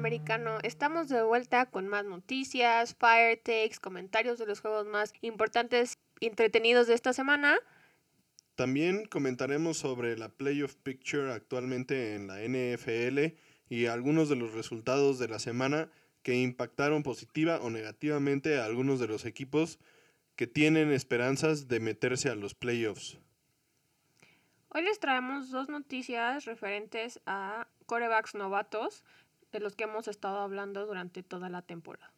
americano, estamos de vuelta con más noticias, fire takes, comentarios de los juegos más importantes y entretenidos de esta semana. También comentaremos sobre la playoff picture actualmente en la NFL y algunos de los resultados de la semana que impactaron positiva o negativamente a algunos de los equipos que tienen esperanzas de meterse a los playoffs. Hoy les traemos dos noticias referentes a corebacks novatos de los que hemos estado hablando durante toda la temporada.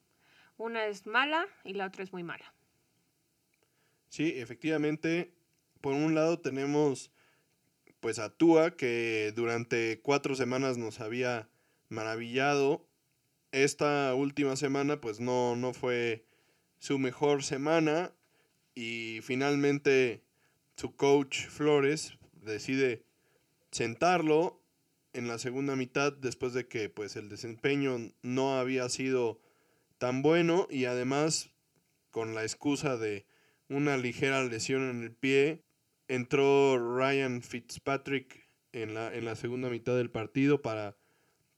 Una es mala y la otra es muy mala. Sí, efectivamente, por un lado tenemos pues a Tua que durante cuatro semanas nos había maravillado. Esta última semana pues no, no fue su mejor semana y finalmente su coach Flores decide sentarlo en la segunda mitad después de que pues el desempeño no había sido tan bueno y además con la excusa de una ligera lesión en el pie entró Ryan Fitzpatrick en la, en la segunda mitad del partido para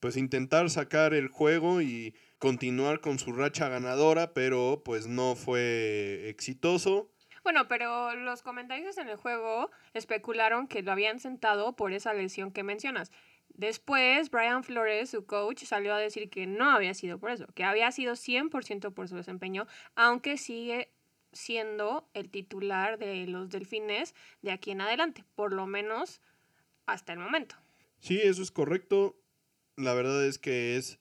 pues intentar sacar el juego y continuar con su racha ganadora, pero pues no fue exitoso. Bueno, pero los comentarios en el juego especularon que lo habían sentado por esa lesión que mencionas. Después, Brian Flores, su coach, salió a decir que no había sido por eso, que había sido 100% por su desempeño, aunque sigue siendo el titular de los Delfines de aquí en adelante, por lo menos hasta el momento. Sí, eso es correcto. La verdad es que es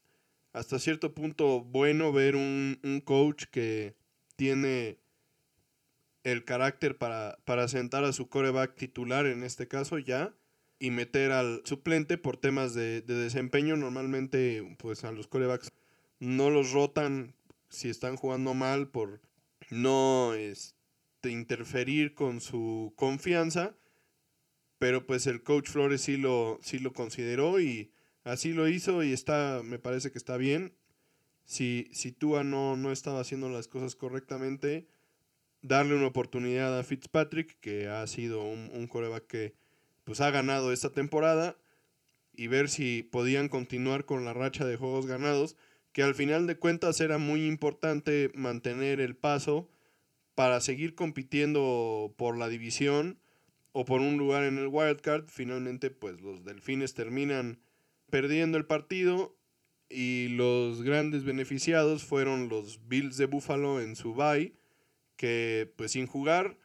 hasta cierto punto bueno ver un, un coach que tiene el carácter para, para sentar a su coreback titular, en este caso ya, y meter al suplente por temas de, desempeño. Normalmente, pues a los corebacks no los rotan si están jugando mal por no este, interferir con su confianza. Pero pues el coach Flores sí lo, sí lo consideró y así lo hizo y está, me parece que está bien. Si, si Tua no, no estaba haciendo las cosas correctamente, darle una oportunidad a Fitzpatrick, que ha sido un, un coreback que pues, ha ganado esta temporada, y ver si podían continuar con la racha de juegos ganados, que al final de cuentas era muy importante mantener el paso para seguir compitiendo por la división o por un lugar en el wildcard. Finalmente, pues los delfines terminan perdiendo el partido y los grandes beneficiados fueron los Bills de Buffalo en su bye que pues sin jugar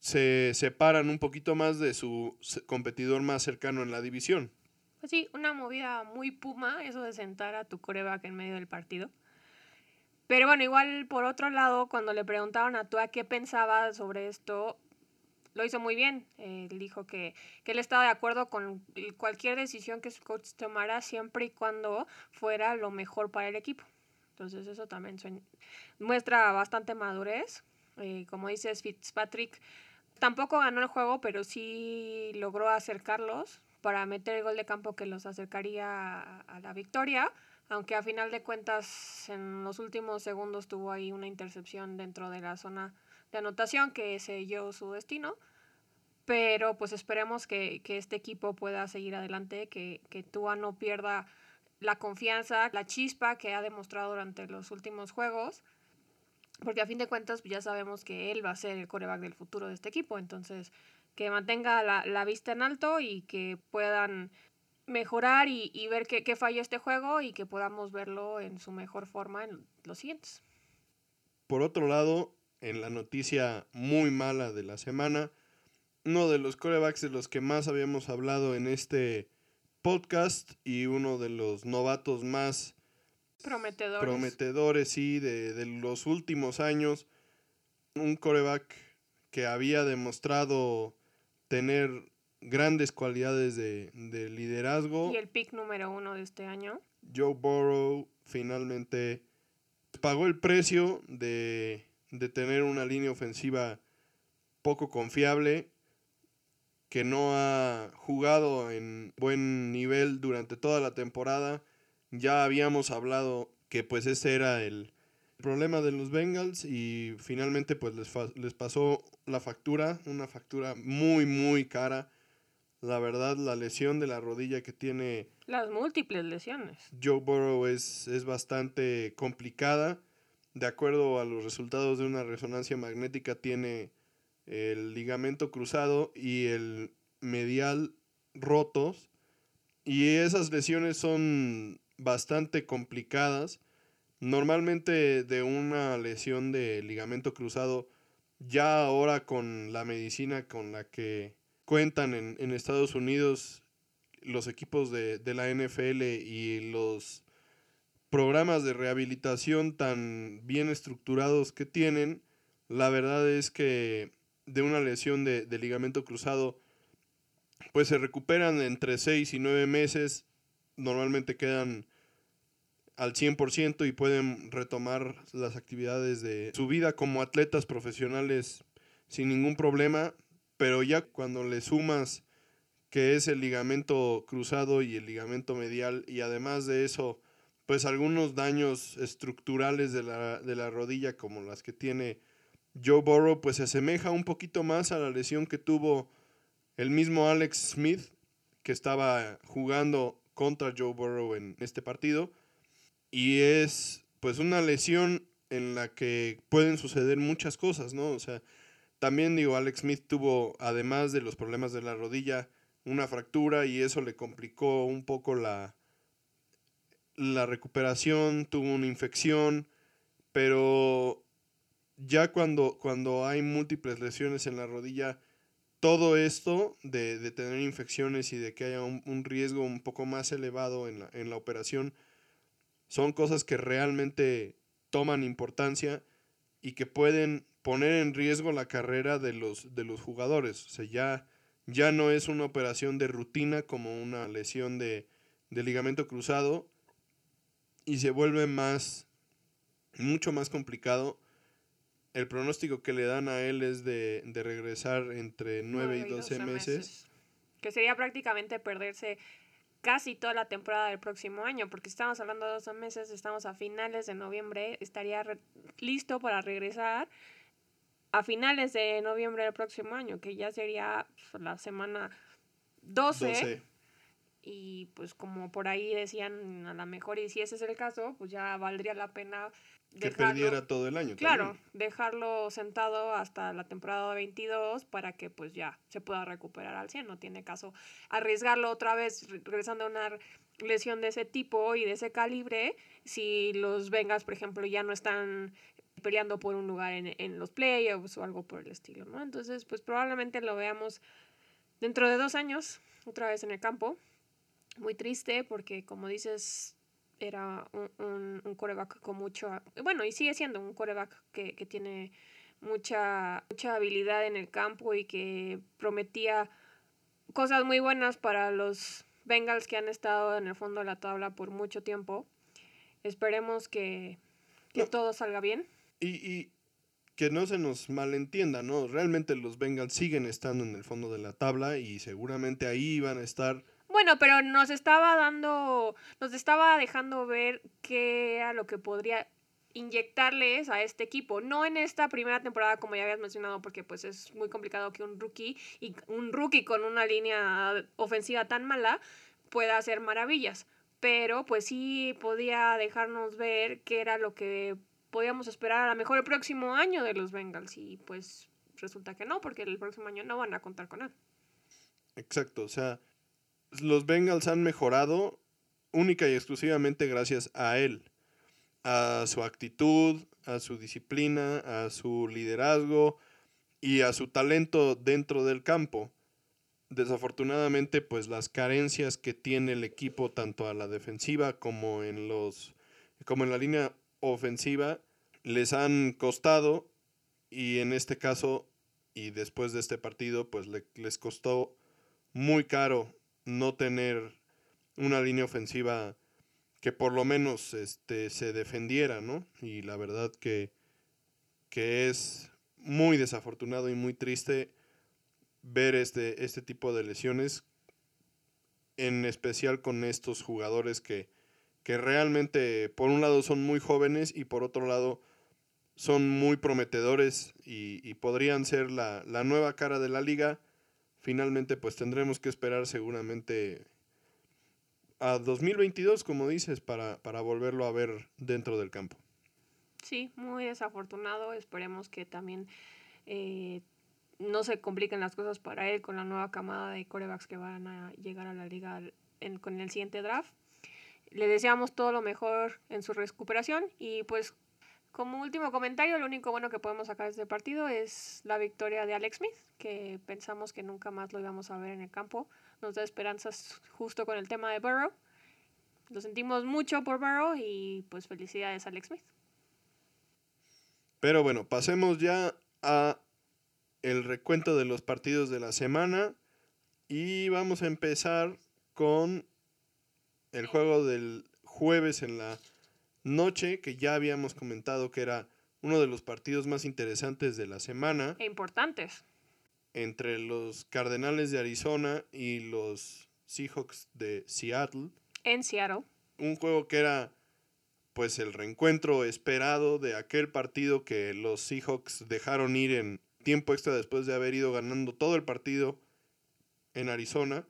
se separan un poquito más de su competidor más cercano en la división. Pues sí, una movida muy puma, eso de sentar a tu coreback en medio del partido. Pero bueno, igual por otro lado, cuando le preguntaron a Tua qué pensaba sobre esto, lo hizo muy bien. él dijo que, que, él estaba de acuerdo con cualquier decisión que su coach tomara siempre y cuando fuera lo mejor para el equipo. Entonces eso también muestra bastante madurez eh, como dices, Fitzpatrick tampoco ganó el juego, pero sí logró acercarlos para meter el gol de campo que los acercaría a, la victoria, aunque a final de cuentas en los últimos segundos tuvo ahí una intercepción dentro de la zona de anotación que selló su destino. Pero pues esperemos que, este equipo pueda seguir adelante, que, que Tua no pierda la confianza, la chispa que ha demostrado durante los últimos juegos porque a fin de cuentas pues, ya sabemos que él va a ser el coreback del futuro de este equipo. Entonces, que mantenga la, vista en alto y que puedan mejorar y, ver qué, qué falló este juego y que podamos verlo en su mejor forma en los siguientes. Por otro lado, en la noticia muy mala de la semana, uno de los corebacks de los que más habíamos hablado en este podcast y uno de los novatos más Prometedores. Prometedores, sí, de, los últimos años. Un coreback que había demostrado tener grandes cualidades de, liderazgo. Y el pick número uno de este año. Joe Burrow finalmente pagó el precio de, de tener una línea ofensiva poco confiable, que no ha jugado en buen nivel durante toda la temporada ya habíamos hablado que pues ese era el problema de los Bengals y finalmente pues les, les pasó la factura, una factura muy muy cara La verdad, la lesión de la rodilla que tiene Las múltiples lesiones. Joe Burrow es, es bastante complicada. De acuerdo a los resultados de una resonancia magnética, tiene el ligamento cruzado y el medial rotos. Y esas lesiones son bastante complicadas. Normalmente de una lesión de ligamento cruzado, ya ahora con la medicina con la que cuentan en, en Estados Unidos los equipos de, de la NFL y los programas de rehabilitación tan bien estructurados que tienen, la verdad es que de una lesión de, de ligamento cruzado, pues se recuperan entre 6 y 9 meses, normalmente quedan al 100% y pueden retomar las actividades de su vida como atletas profesionales sin ningún problema, pero ya cuando le sumas que es el ligamento cruzado y el ligamento medial y además de eso, pues algunos daños estructurales de la, de la rodilla como las que tiene Joe Burrow, pues se asemeja un poquito más a la lesión que tuvo el mismo Alex Smith, que estaba jugando contra Joe Burrow en este partido. Y es pues una lesión en la que pueden suceder muchas cosas, ¿no? O sea, también digo, Alex Smith tuvo, además de los problemas de la rodilla, una fractura y eso le complicó un poco la, la recuperación, tuvo una infección, pero ya cuando, cuando hay múltiples lesiones en la rodilla, todo esto de, de tener infecciones y de que haya un, un, riesgo un poco más elevado en la, en la operación, son cosas que realmente toman importancia y que pueden poner en riesgo la carrera de los, de los jugadores. O sea, ya, ya no es una operación de rutina como una lesión de, de ligamento cruzado y se vuelve más, mucho más complicado. El pronóstico que le dan a él es de, de regresar entre 9 y 12, 12 meses. meses. Que sería prácticamente perderse casi toda la temporada del próximo año, porque estamos hablando de 12 meses, estamos a finales de noviembre, estaría listo para regresar a finales de noviembre del próximo año, que ya sería pues, la semana 12, 12. Y pues como por ahí decían, a lo mejor, y si ese es el caso, pues ya valdría la pena que perdiera todo el año. Claro, también. dejarlo sentado hasta la temporada 22 para que pues ya se pueda recuperar al 100. No tiene caso arriesgarlo otra vez regresando a una lesión de ese tipo y de ese calibre si los Vengas, por ejemplo, ya no están peleando por un lugar en, en los playoffs o algo por el estilo, ¿no? Entonces, pues probablemente lo veamos dentro de dos años, otra vez en el campo. Muy triste porque, como dices, era un, un, un coreback con mucho, bueno, y sigue siendo un coreback que, que tiene mucha, mucha habilidad en el campo y que prometía cosas muy buenas para los Bengals que han estado en el fondo de la tabla por mucho tiempo. Esperemos que, que no. todo salga bien. Y, y, que no se nos malentienda, ¿no? Realmente los Bengals siguen estando en el fondo de la tabla y seguramente ahí van a estar bueno, pero nos estaba dando, nos estaba dejando ver qué era lo que podría inyectarles a este equipo, no en esta primera temporada como ya habías mencionado porque pues es muy complicado que un rookie y un rookie con una línea ofensiva tan mala pueda hacer maravillas, pero pues sí podía dejarnos ver qué era lo que podíamos esperar a lo mejor el próximo año de los Bengals y pues resulta que no porque el próximo año no van a contar con él. Exacto, o sea, los Bengals han mejorado única y exclusivamente gracias a él, a su actitud, a su disciplina, a su liderazgo y a su talento dentro del campo. Desafortunadamente, pues las carencias que tiene el equipo tanto a la defensiva como en los como en la línea ofensiva les han costado y en este caso y después de este partido pues le, les costó muy caro no tener una línea ofensiva que por lo menos este, se defendiera, ¿no? Y la verdad que, que es muy desafortunado y muy triste ver este, este tipo de lesiones, en especial con estos jugadores que, que realmente por un lado son muy jóvenes y por otro lado son muy prometedores y, y podrían ser la, la nueva cara de la liga finalmente pues tendremos que esperar seguramente a 2022, como dices, para, para volverlo a ver dentro del campo. Sí, muy desafortunado. Esperemos que también eh, no se compliquen las cosas para él con la nueva camada de corebacks que van a llegar a la liga con el siguiente draft. Le deseamos todo lo mejor en su recuperación y pues como último comentario, lo único bueno que podemos sacar de este partido es la victoria de Alex Smith, que pensamos que nunca más lo íbamos a ver en el campo. Nos da esperanzas justo con el tema de Burrow. Lo sentimos mucho por Burrow y pues felicidades Alex Smith. Pero bueno, pasemos ya a el recuento de los partidos de la semana y vamos a empezar con el juego del jueves en la noche, que ya habíamos comentado que era uno de los partidos más interesantes de la semana. E importantes. Entre los Cardenales de Arizona y los Seahawks de Seattle. En Seattle. Un juego que era pues el reencuentro esperado de aquel partido que los Seahawks dejaron ir en tiempo extra después de haber ido ganando todo el partido en Arizona.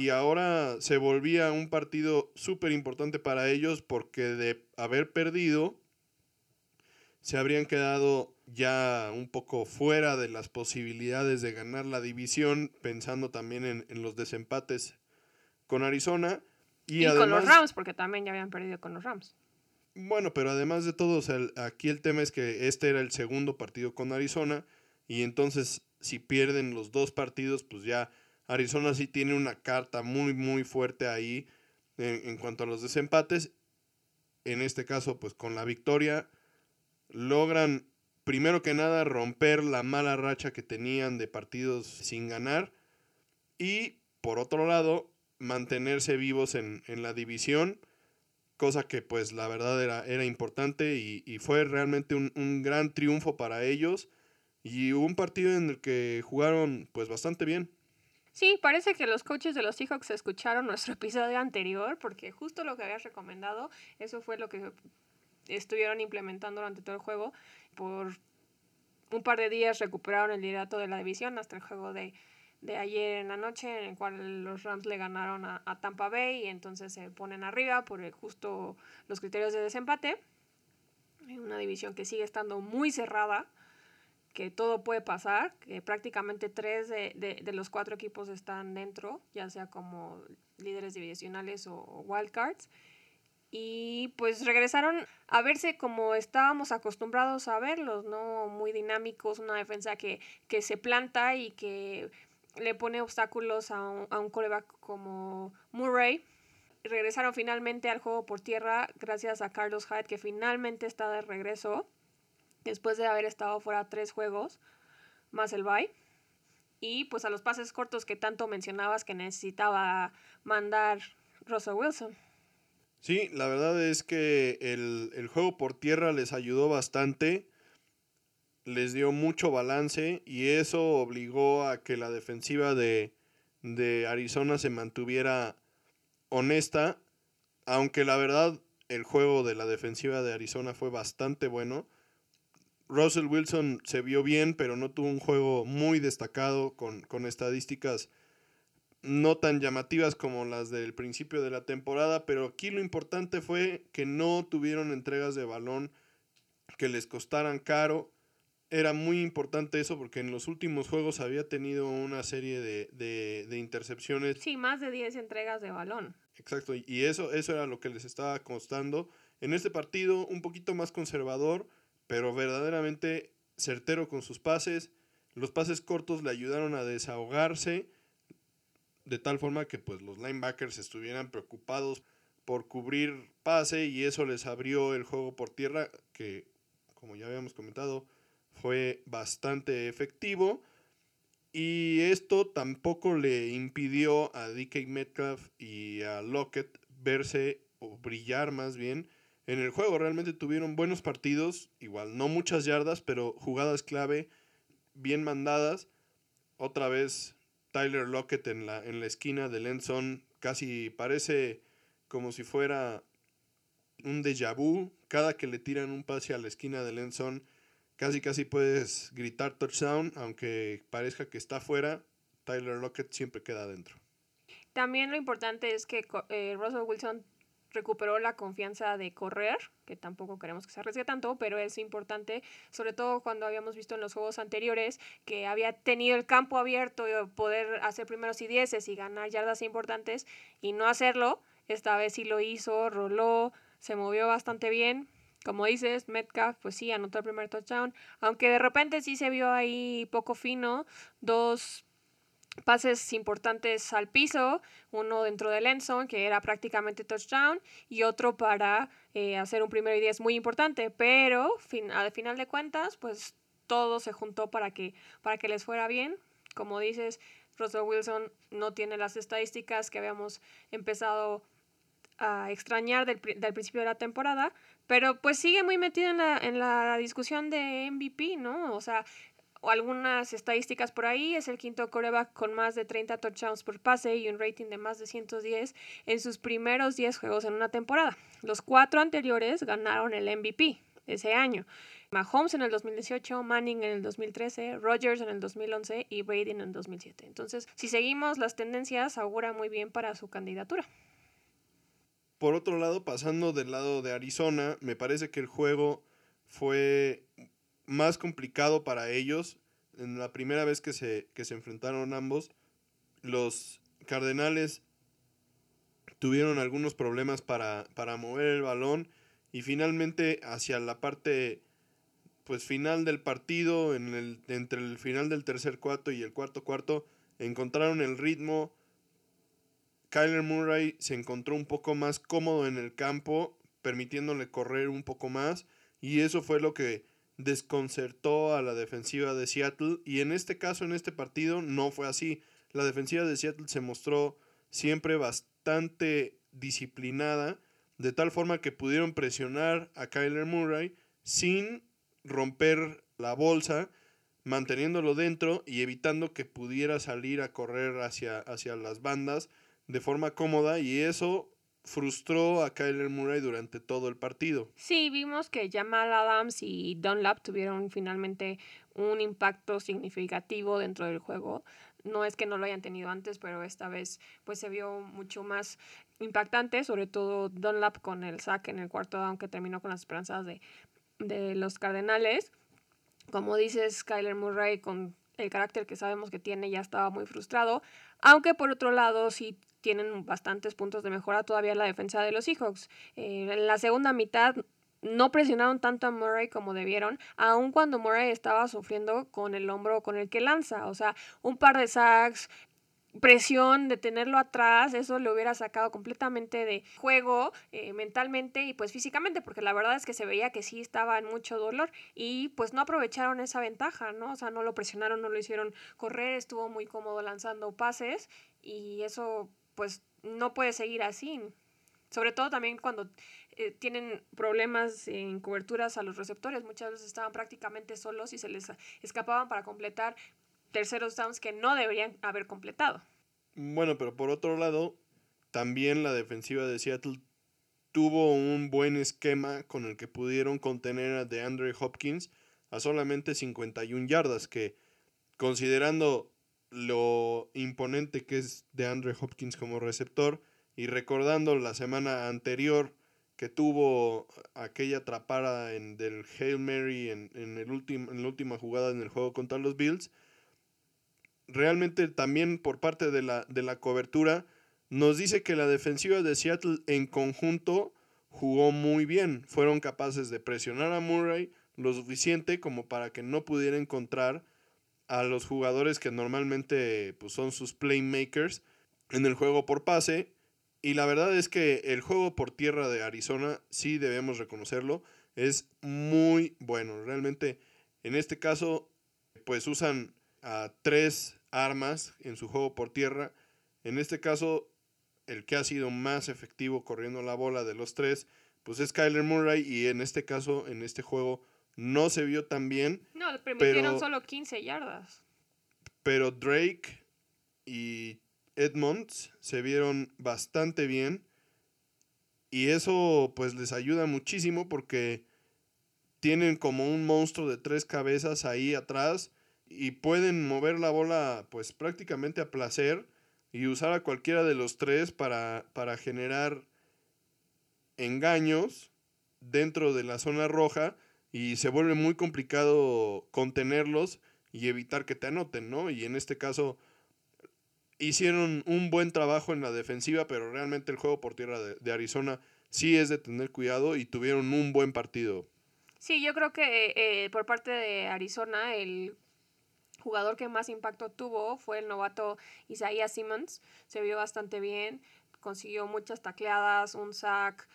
Y ahora se volvía un partido súper importante para ellos porque de haber perdido se habrían quedado ya un poco fuera de las posibilidades de ganar la división, pensando también en, los desempates con Arizona. Y, con los Rams, porque también ya habían perdido con los Rams. Bueno, pero además de todo, aquí el tema es que este era el segundo partido con Arizona y entonces si pierden los dos partidos, pues ya Arizona sí tiene una carta muy, muy fuerte ahí en, en cuanto a los desempates. En este caso, pues con la victoria logran primero que nada romper la mala racha que tenían de partidos sin ganar y por otro lado mantenerse vivos en, la división, cosa que pues la verdad era, era importante y, fue realmente un, un, gran triunfo para ellos y un partido en el que jugaron pues bastante bien. Sí, parece que los coaches de los Seahawks escucharon nuestro episodio anterior porque justo lo que habías recomendado, eso fue lo que estuvieron implementando durante todo el juego. Por un par de días recuperaron el liderato de la división hasta el juego de de ayer en la noche en el cual los Rams le ganaron a, Tampa Bay y entonces se ponen arriba por justo los criterios de desempate. Una división que sigue estando muy cerrada, que todo puede pasar, que prácticamente tres de, los cuatro equipos están dentro, ya sea como líderes divisionales o, wildcards. Y pues regresaron a verse como estábamos acostumbrados a verlos, ¿no? Muy dinámicos, una defensa que, que se planta y que le pone obstáculos a un, a coreback como Murray. Regresaron finalmente al juego por tierra gracias a Carlos Hyde, que finalmente está de regreso después de haber estado fuera tres juegos, más el bye. Y pues a los pases cortos que tanto mencionabas que necesitaba mandar Russell Wilson. Sí, la verdad es que el, el juego por tierra les ayudó bastante les dio mucho balance y eso obligó a que la defensiva de, Arizona se mantuviera honesta, aunque la verdad el juego de la defensiva de Arizona fue bastante bueno. Russell Wilson se vio bien, pero no tuvo un juego muy destacado con, con estadísticas no tan llamativas como las del principio de la temporada, pero aquí lo importante fue que no tuvieron entregas de balón que les costaran caro era muy importante eso porque en los últimos juegos había tenido una serie de, intercepciones. Sí, más de 10 entregas de balón. Exacto, y eso, eso era lo que les estaba costando. En este partido un poquito más conservador, pero verdaderamente certero con sus pases. Los pases cortos le ayudaron a desahogarse de tal forma que pues los linebackers estuvieran preocupados por cubrir pase y eso les abrió el juego por tierra que como ya habíamos comentado fue bastante efectivo. Y esto tampoco le impidió a DK Metcalf y a Lockett verse o brillar más bien en el juego. Realmente tuvieron buenos partidos, igual no muchas yardas, pero jugadas clave bien mandadas. Otra vez Tyler Lockett en la, en la esquina del Enson casi parece como si fuera un déjà vu. Cada que le tiran un pase a la esquina del Enson casi casi puedes gritar touchdown, aunque parezca que está fuera, Tyler Lockett siempre queda adentro. También lo importante es que eh, Russell Wilson recuperó la confianza de correr, que tampoco queremos que se arriesgue tanto, pero es importante, sobre todo cuando habíamos visto en los juegos anteriores que había tenido el campo abierto y poder hacer primeros y dieces y ganar yardas importantes y no hacerlo. Esta vez sí lo hizo, roló, se movió bastante bien. Como dices, Metcalf, pues sí, anotó el primer touchdown, aunque de repente sí se vio ahí poco fino, dos pases importantes al piso, uno dentro del endzone, que era prácticamente touchdown, y otro para eh, hacer un primero y diez muy importante, pero fin, al final de cuentas, pues todo se juntó para que, para que les fuera bien. Como dices, Russell Wilson no tiene las estadísticas que habíamos empezado a extrañar del, del, principio de la temporada, pero pues sigue muy metido en la, en la discusión de MVP, ¿no? O sea, o algunas estadísticas por ahí, es el quinto coreback con más de 30 touchdowns por pase y un rating de más de 110 en sus primeros 10 juegos en una temporada. Los cuatro anteriores ganaron el MVP ese año. Mahomes en el 2018, Manning en el 2013, Rodgers en el 2011 y Brady en el 2007. Entonces, si seguimos las tendencias, augura muy bien para su candidatura. Por otro lado, pasando del lado de Arizona, me parece que el juego fue más complicado para ellos. En la primera vez que se, que se enfrentaron ambos, los Cardenales tuvieron algunos problemas para, para mover el balón y finalmente hacia la parte pues final del partido, en el, entre el final del tercer cuarto y el cuarto cuarto, encontraron el ritmo. Kyler Murray se encontró un poco más cómodo en el campo, permitiéndole correr un poco más, y eso fue lo que desconcertó a la defensiva de Seattle y en este caso, en este partido, no fue así. La defensiva de Seattle se mostró siempre bastante disciplinada, de tal forma que pudieron presionar a Kyler Murray sin romper la bolsa, manteniéndolo dentro y evitando que pudiera salir a correr hacia, hacia las bandas de forma cómoda y eso frustró a Kyler Murray durante todo el partido. Sí, vimos que Jamal Adams y Dunlap tuvieron finalmente un impacto significativo dentro del juego. No es que no lo hayan tenido antes, pero esta vez pues se vio mucho más impactante, sobre todo Dunlap con el sack en el cuarto down que terminó con las esperanzas de, de los Cardenales. Como dices, Kyler Murray con el carácter que sabemos que tiene ya estaba muy frustrado, aunque por otro lado sí tienen bastantes puntos de mejora todavía la defensa de los Seahawks. Eh, en la segunda mitad no presionaron tanto a Murray como debieron, aun cuando Murray estaba sufriendo con el hombro con el que lanza. O sea, un par de sacks, presión de tenerlo atrás, eso lo hubiera sacado completamente de juego eh, mentalmente y pues físicamente, porque la verdad es que se veía que sí estaba en mucho dolor y pues no aprovecharon esa ventaja, ¿no? O sea, no lo presionaron, no lo hicieron correr, estuvo muy cómodo lanzando pases y eso pues no puede seguir así. Sobre todo también cuando eh, tienen problemas en coberturas a los receptores. Muchas veces estaban prácticamente solos y se les escapaban para completar terceros downs que no deberían haber completado. Bueno, pero por otro lado, también la defensiva de Seattle tuvo un buen esquema con el que pudieron contener a DeAndre Hopkins a solamente 51 yardas, que considerando lo imponente que es de Andre Hopkins como receptor y recordando la semana anterior que tuvo aquella atrapada en, del Hail Mary en, en, el en la última jugada en el juego contra los Bills, realmente también por parte de la, de la cobertura nos dice que la defensiva de Seattle en conjunto jugó muy bien. Fueron capaces de presionar a Murray lo suficiente como para que no pudiera encontrar a los jugadores que normalmente pues, son sus playmakers en el juego por pase. Y la verdad es que el juego por tierra de Arizona, sí debemos reconocerlo, es muy bueno. Realmente, en este caso, pues usan a tres armas en su juego por tierra. En este caso, el que ha sido más efectivo corriendo la bola de los tres, pues es Kyler Murray. Y en este caso, en este juego, no se vio tan bien. No, le permitieron solo 15 yardas. Pero Drake y Edmonds se vieron bastante bien. Y eso pues les ayuda muchísimo porque tienen como un monstruo de tres cabezas ahí atrás y pueden mover la bola pues prácticamente a placer y usar a cualquiera de los tres para, para generar engaños dentro de la zona roja y se vuelve muy complicado contenerlos y evitar que te anoten, ¿no? Y en este caso hicieron un buen trabajo en la defensiva, pero realmente el juego por tierra de, Arizona sí es de tener cuidado y tuvieron un buen partido. Sí, yo creo que eh, por parte de Arizona el jugador que más impacto tuvo fue el novato Isaiah Simmons. Se vio bastante bien, consiguió muchas tacleadas, un sack,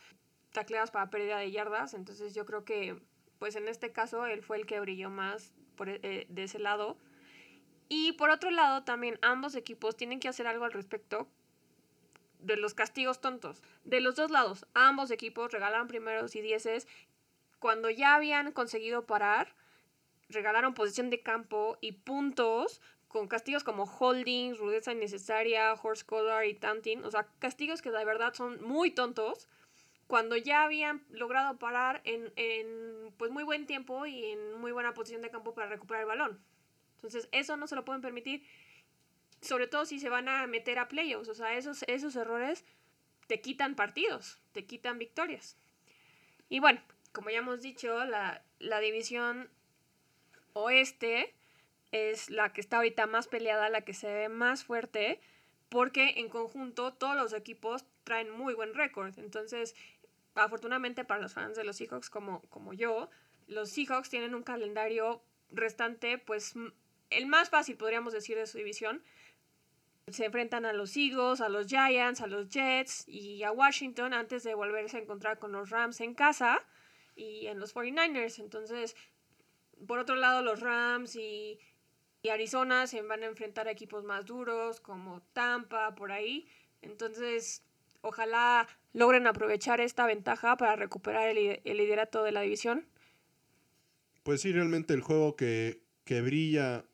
tacleadas para pérdida de yardas. Entonces yo creo que, pues en este caso, él fue el que brilló más por, eh, de ese lado. Y por otro lado, también ambos equipos tienen que hacer algo al respecto de los castigos tontos. De los dos lados, ambos equipos regalaron primeros y dieces cuando ya habían conseguido parar, regalaron posición de campo y puntos con castigos como holding, rudeza innecesaria, horse collar y tanting, o sea, castigos que de verdad son muy tontos cuando ya habían logrado parar en, en pues muy buen tiempo y en muy buena posición de campo para recuperar el balón. Entonces, eso no se lo pueden permitir, sobre todo si se van a meter a playoffs. O sea, esos, esos errores te quitan partidos, te quitan victorias. Y bueno, como ya hemos dicho, la, la división oeste es la que está ahorita más peleada, la que se ve más fuerte, porque en conjunto todos los equipos traen muy buen récord. Entonces, afortunadamente para los fans de los Seahawks como, como yo, los Seahawks tienen un calendario restante pues el más fácil, podríamos decir, de su división. Se enfrentan a los Eagles, a los Giants, a los Jets y a Washington antes de volverse a encontrar con los Rams en casa y en los 49ers. Entonces, por otro lado, los Rams y, y Arizona se van a enfrentar a equipos más duros como Tampa, por ahí. Entonces, ojalá logren aprovechar esta ventaja para recuperar el, liderato de la división. Pues sí, realmente el juego que, que brilla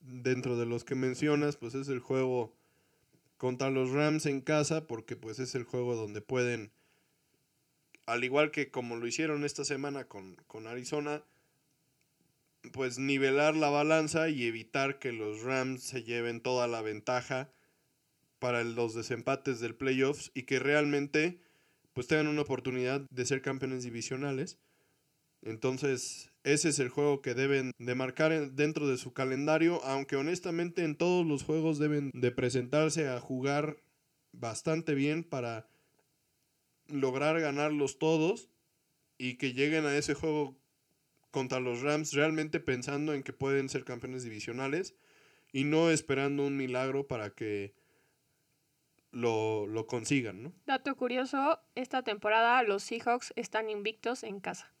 dentro de los que mencionas, pues es el juego contra los Rams en casa, porque pues es el juego donde pueden, al igual que como lo hicieron esta semana con, con Arizona, pues nivelar la balanza y evitar que los Rams se lleven toda la ventaja para los desempates del playoffs y que realmente pues tengan una oportunidad de ser campeones divisionales. Entonces, ese es el juego que deben de marcar dentro de su calendario, aunque honestamente en todos los juegos deben de presentarse a jugar bastante bien para lograr ganarlos todos y que lleguen a ese juego contra los Rams realmente pensando en que pueden ser campeones divisionales y no esperando un milagro para que lo, lo consigan, ¿no? Dato curioso, esta temporada los Seahawks están invictos en casa.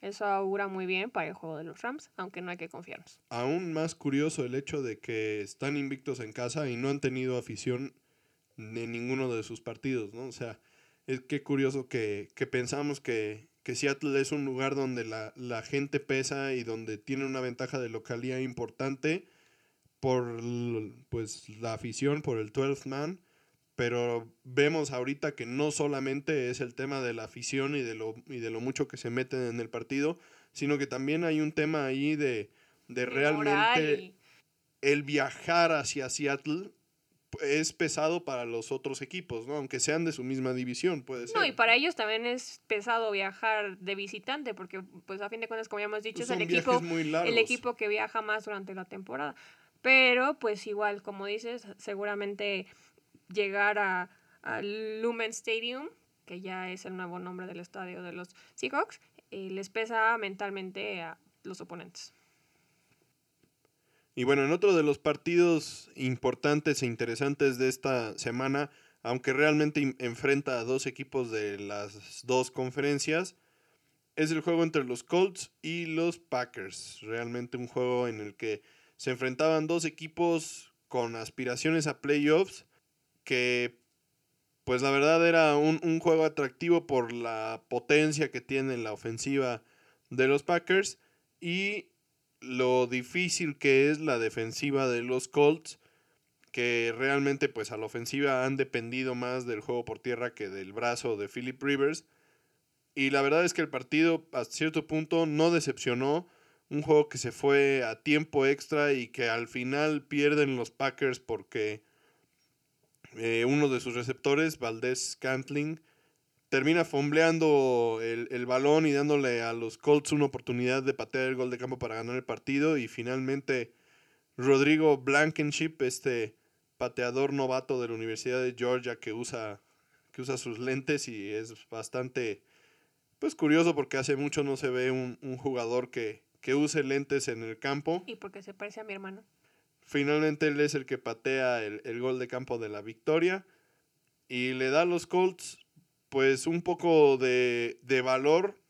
Eso augura muy bien para el juego de los Rams, aunque no hay que confiarnos. Aún más curioso el hecho de que están invictos en casa y no han tenido afición en ninguno de sus partidos, ¿no? O sea, es que curioso que, que pensamos que, que, Seattle es un lugar donde la, la, gente pesa y donde tiene una ventaja de localidad importante por pues, la afición, por el 12 man pero vemos ahorita que no solamente es el tema de la afición y de lo, y de lo mucho que se meten en el partido, sino que también hay un tema ahí de, de realmente el viajar hacia Seattle es pesado para los otros equipos, ¿no? Aunque sean de su misma división, puede ser. No, y para ellos también es pesado viajar de visitante, porque pues a fin de cuentas, como ya hemos dicho, es el equipo, el equipo que viaja más durante la temporada. Pero pues igual, como dices, seguramente llegar a, Lumen Stadium, que ya es el nuevo nombre del estadio de los Seahawks, y les pesa mentalmente a los oponentes. Y bueno, en otro de los partidos importantes e interesantes de esta semana, aunque realmente enfrenta a dos equipos de las dos conferencias, es el juego entre los Colts y los Packers. Realmente un juego en el que se enfrentaban dos equipos con aspiraciones a playoffs que pues la verdad era un, juego atractivo por la potencia que tiene la ofensiva de los Packers y lo difícil que es la defensiva de los Colts que realmente pues a la ofensiva han dependido más del juego por tierra que del brazo de Philip Rivers. Y la verdad es que el partido a cierto punto no decepcionó. Un juego que se fue a tiempo extra y que al final pierden los Packers porque eh, uno de sus receptores, Valdés Cantling, termina fombleando el, el, balón y dándole a los Colts una oportunidad de patear el gol de campo para ganar el partido. Y finalmente Rodrigo Blankenship, este pateador novato de la Universidad de Georgia que usa, que usa sus lentes y es bastante pues curioso porque hace mucho no se ve un, un jugador que, que use lentes en el campo. Y porque se parece a mi hermano. Finalmente él es el que patea el, el, gol de campo de la victoria y le da a los Colts pues un poco de, de valor,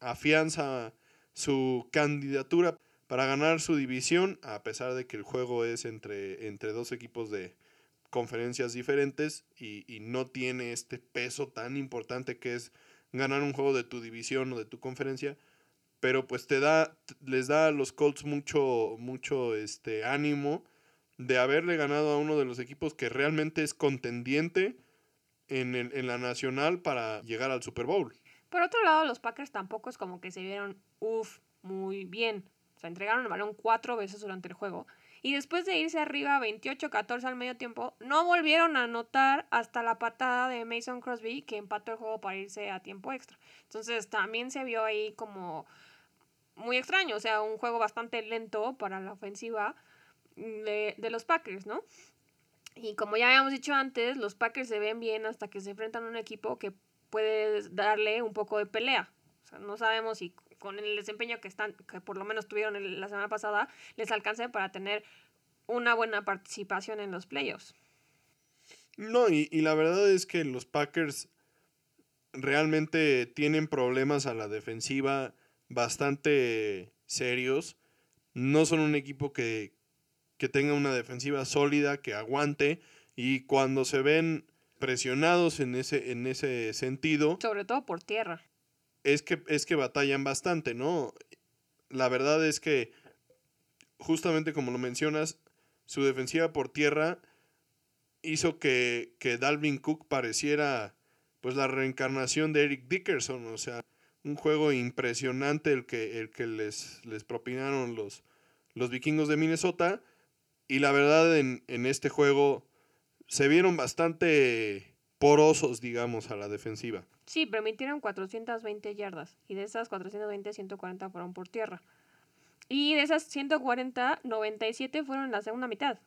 afianza su candidatura para ganar su división, a pesar de que el juego es entre, entre dos equipos de conferencias diferentes y, y, no tiene este peso tan importante que es ganar un juego de tu división o de tu conferencia, pero pues te da, les da a los Colts mucho, mucho este, ánimo de haberle ganado a uno de los equipos que realmente es contendiente en, el, en la nacional para llegar al Super Bowl. Por otro lado, los Packers tampoco es como que se vieron, uff, muy bien. O sea, entregaron el balón cuatro veces durante el juego. Y después de irse arriba 28-14 al medio tiempo, no volvieron a anotar hasta la patada de Mason Crosby que empató el juego para irse a tiempo extra. Entonces también se vio ahí como muy extraño, o sea, un juego bastante lento para la ofensiva de, de los Packers, ¿no? Y como ya habíamos dicho antes, los Packers se ven bien hasta que se enfrentan a un equipo que puede darle un poco de pelea. O sea, no sabemos si con el desempeño que están, que por lo menos tuvieron la semana pasada, les alcance para tener una buena participación en los playoffs. No, y, y la verdad es que los Packers realmente tienen problemas a la defensiva bastante serios. No son un equipo que, que tenga una defensiva sólida, que aguante, y cuando se ven presionados en ese, en ese sentido. Sobre todo por tierra. Es que, es que batallan bastante, ¿no? La verdad es que, justamente como lo mencionas, su defensiva por tierra hizo que, que Dalvin Cook pareciera pues la reencarnación de Eric Dickerson, o sea, un juego impresionante el que, el que les, les propinaron los, los vikingos de Minnesota. Y la verdad, en, en, este juego se vieron bastante porosos, digamos, a la defensiva. Sí, permitieron 420 yardas. Y de esas 420, 140 fueron por tierra. Y de esas 140, 97 fueron en la segunda mitad.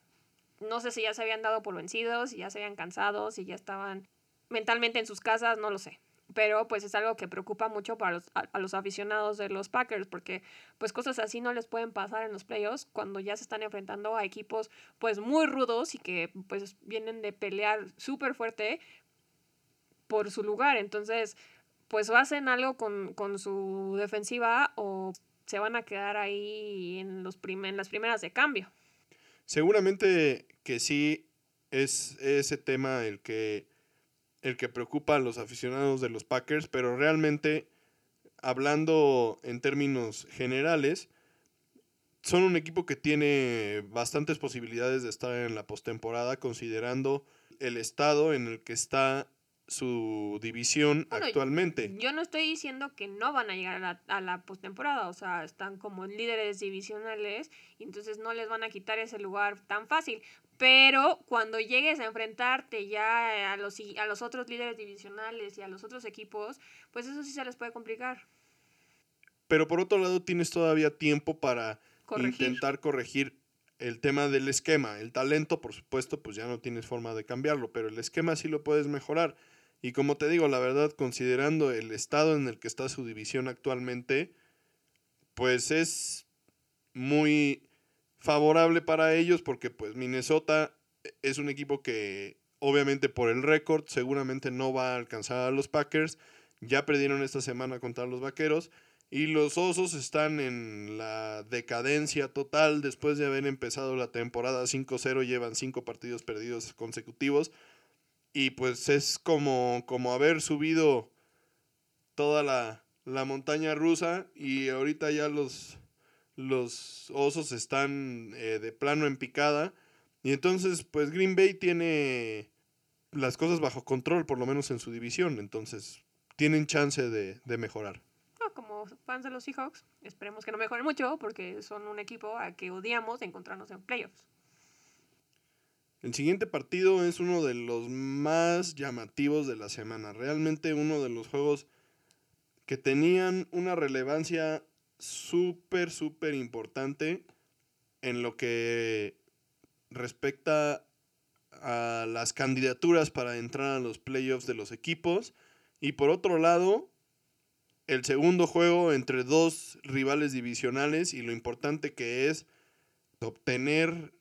No sé si ya se habían dado por vencidos, si ya se habían cansado, si ya estaban mentalmente en sus casas, no lo sé pero pues es algo que preocupa mucho para los, a, los aficionados de los Packers porque pues cosas así no les pueden pasar en los playoffs cuando ya se están enfrentando a equipos pues muy rudos y que pues vienen de pelear súper fuerte por su lugar entonces pues hacen algo con, con su defensiva o se van a quedar ahí en, los prim en las primeras de cambio. Seguramente que sí es ese tema el que el que preocupa a los aficionados de los Packers, pero realmente, hablando en términos generales, son un equipo que tiene bastantes posibilidades de estar en la postemporada, considerando el estado en el que está su división bueno, actualmente. Yo no estoy diciendo que no van a llegar a la, a la postemporada, o sea, están como líderes divisionales entonces no les van a quitar ese lugar tan fácil. Pero cuando llegues a enfrentarte ya a los, a los otros líderes divisionales y a los otros equipos, pues eso sí se les puede complicar. Pero por otro lado tienes todavía tiempo para corregir. intentar corregir el tema del esquema. El talento, por supuesto, pues ya no tienes forma de cambiarlo, pero el esquema sí lo puedes mejorar. Y como te digo, la verdad, considerando el estado en el que está su división actualmente, pues es muy favorable para ellos porque pues Minnesota es un equipo que obviamente por el récord seguramente no va a alcanzar a los Packers. Ya perdieron esta semana contra los Vaqueros. Y los Osos están en la decadencia total después de haber empezado la temporada 5-0, llevan 5 partidos perdidos consecutivos. Y pues es como, como haber subido toda la, la montaña rusa y ahorita ya los, los Osos están eh, de plano en picada. Y entonces pues Green Bay tiene las cosas bajo control, por lo menos en su división. Entonces tienen chance de, de mejorar. No, como como fans de los Seahawks, esperemos que no mejoren mucho porque son un equipo a que odiamos encontrarnos en playoffs. El siguiente partido es uno de los más llamativos de la semana. Realmente uno de los juegos que tenían una relevancia súper, súper importante en lo que respecta a las candidaturas para entrar a los playoffs de los equipos. Y por otro lado, el segundo juego entre dos rivales divisionales y lo importante que es obtener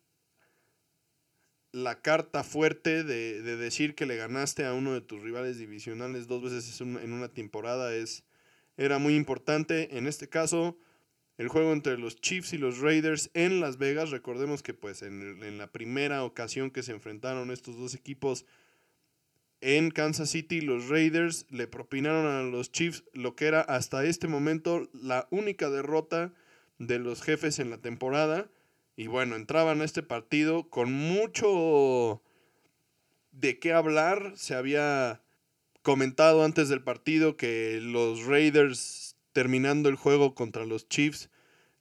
la carta fuerte de, decir que le ganaste a uno de tus rivales divisionales dos veces en una temporada es, era muy importante. En este caso, el juego entre los Chiefs y los Raiders en Las Vegas. Recordemos que pues en, en, la primera ocasión que se enfrentaron estos dos equipos en Kansas City, los Raiders le propinaron a los Chiefs lo que era hasta este momento la única derrota de los jefes en la temporada. Y bueno, entraban a este partido con mucho de qué hablar. Se había comentado antes del partido que los Raiders, terminando el juego contra los Chiefs,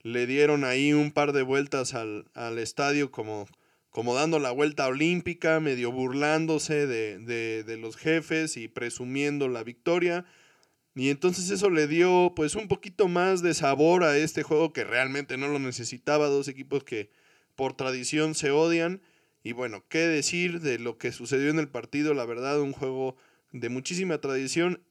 le dieron ahí un par de vueltas al, estadio como, como dando la vuelta olímpica, medio burlándose de, de los jefes y presumiendo la victoria. Y entonces eso le dio pues un poquito más de sabor a este juego que realmente no lo necesitaba, dos equipos que por tradición se odian. Y bueno, qué decir de lo que sucedió en el partido, la verdad, un juego de muchísima tradición.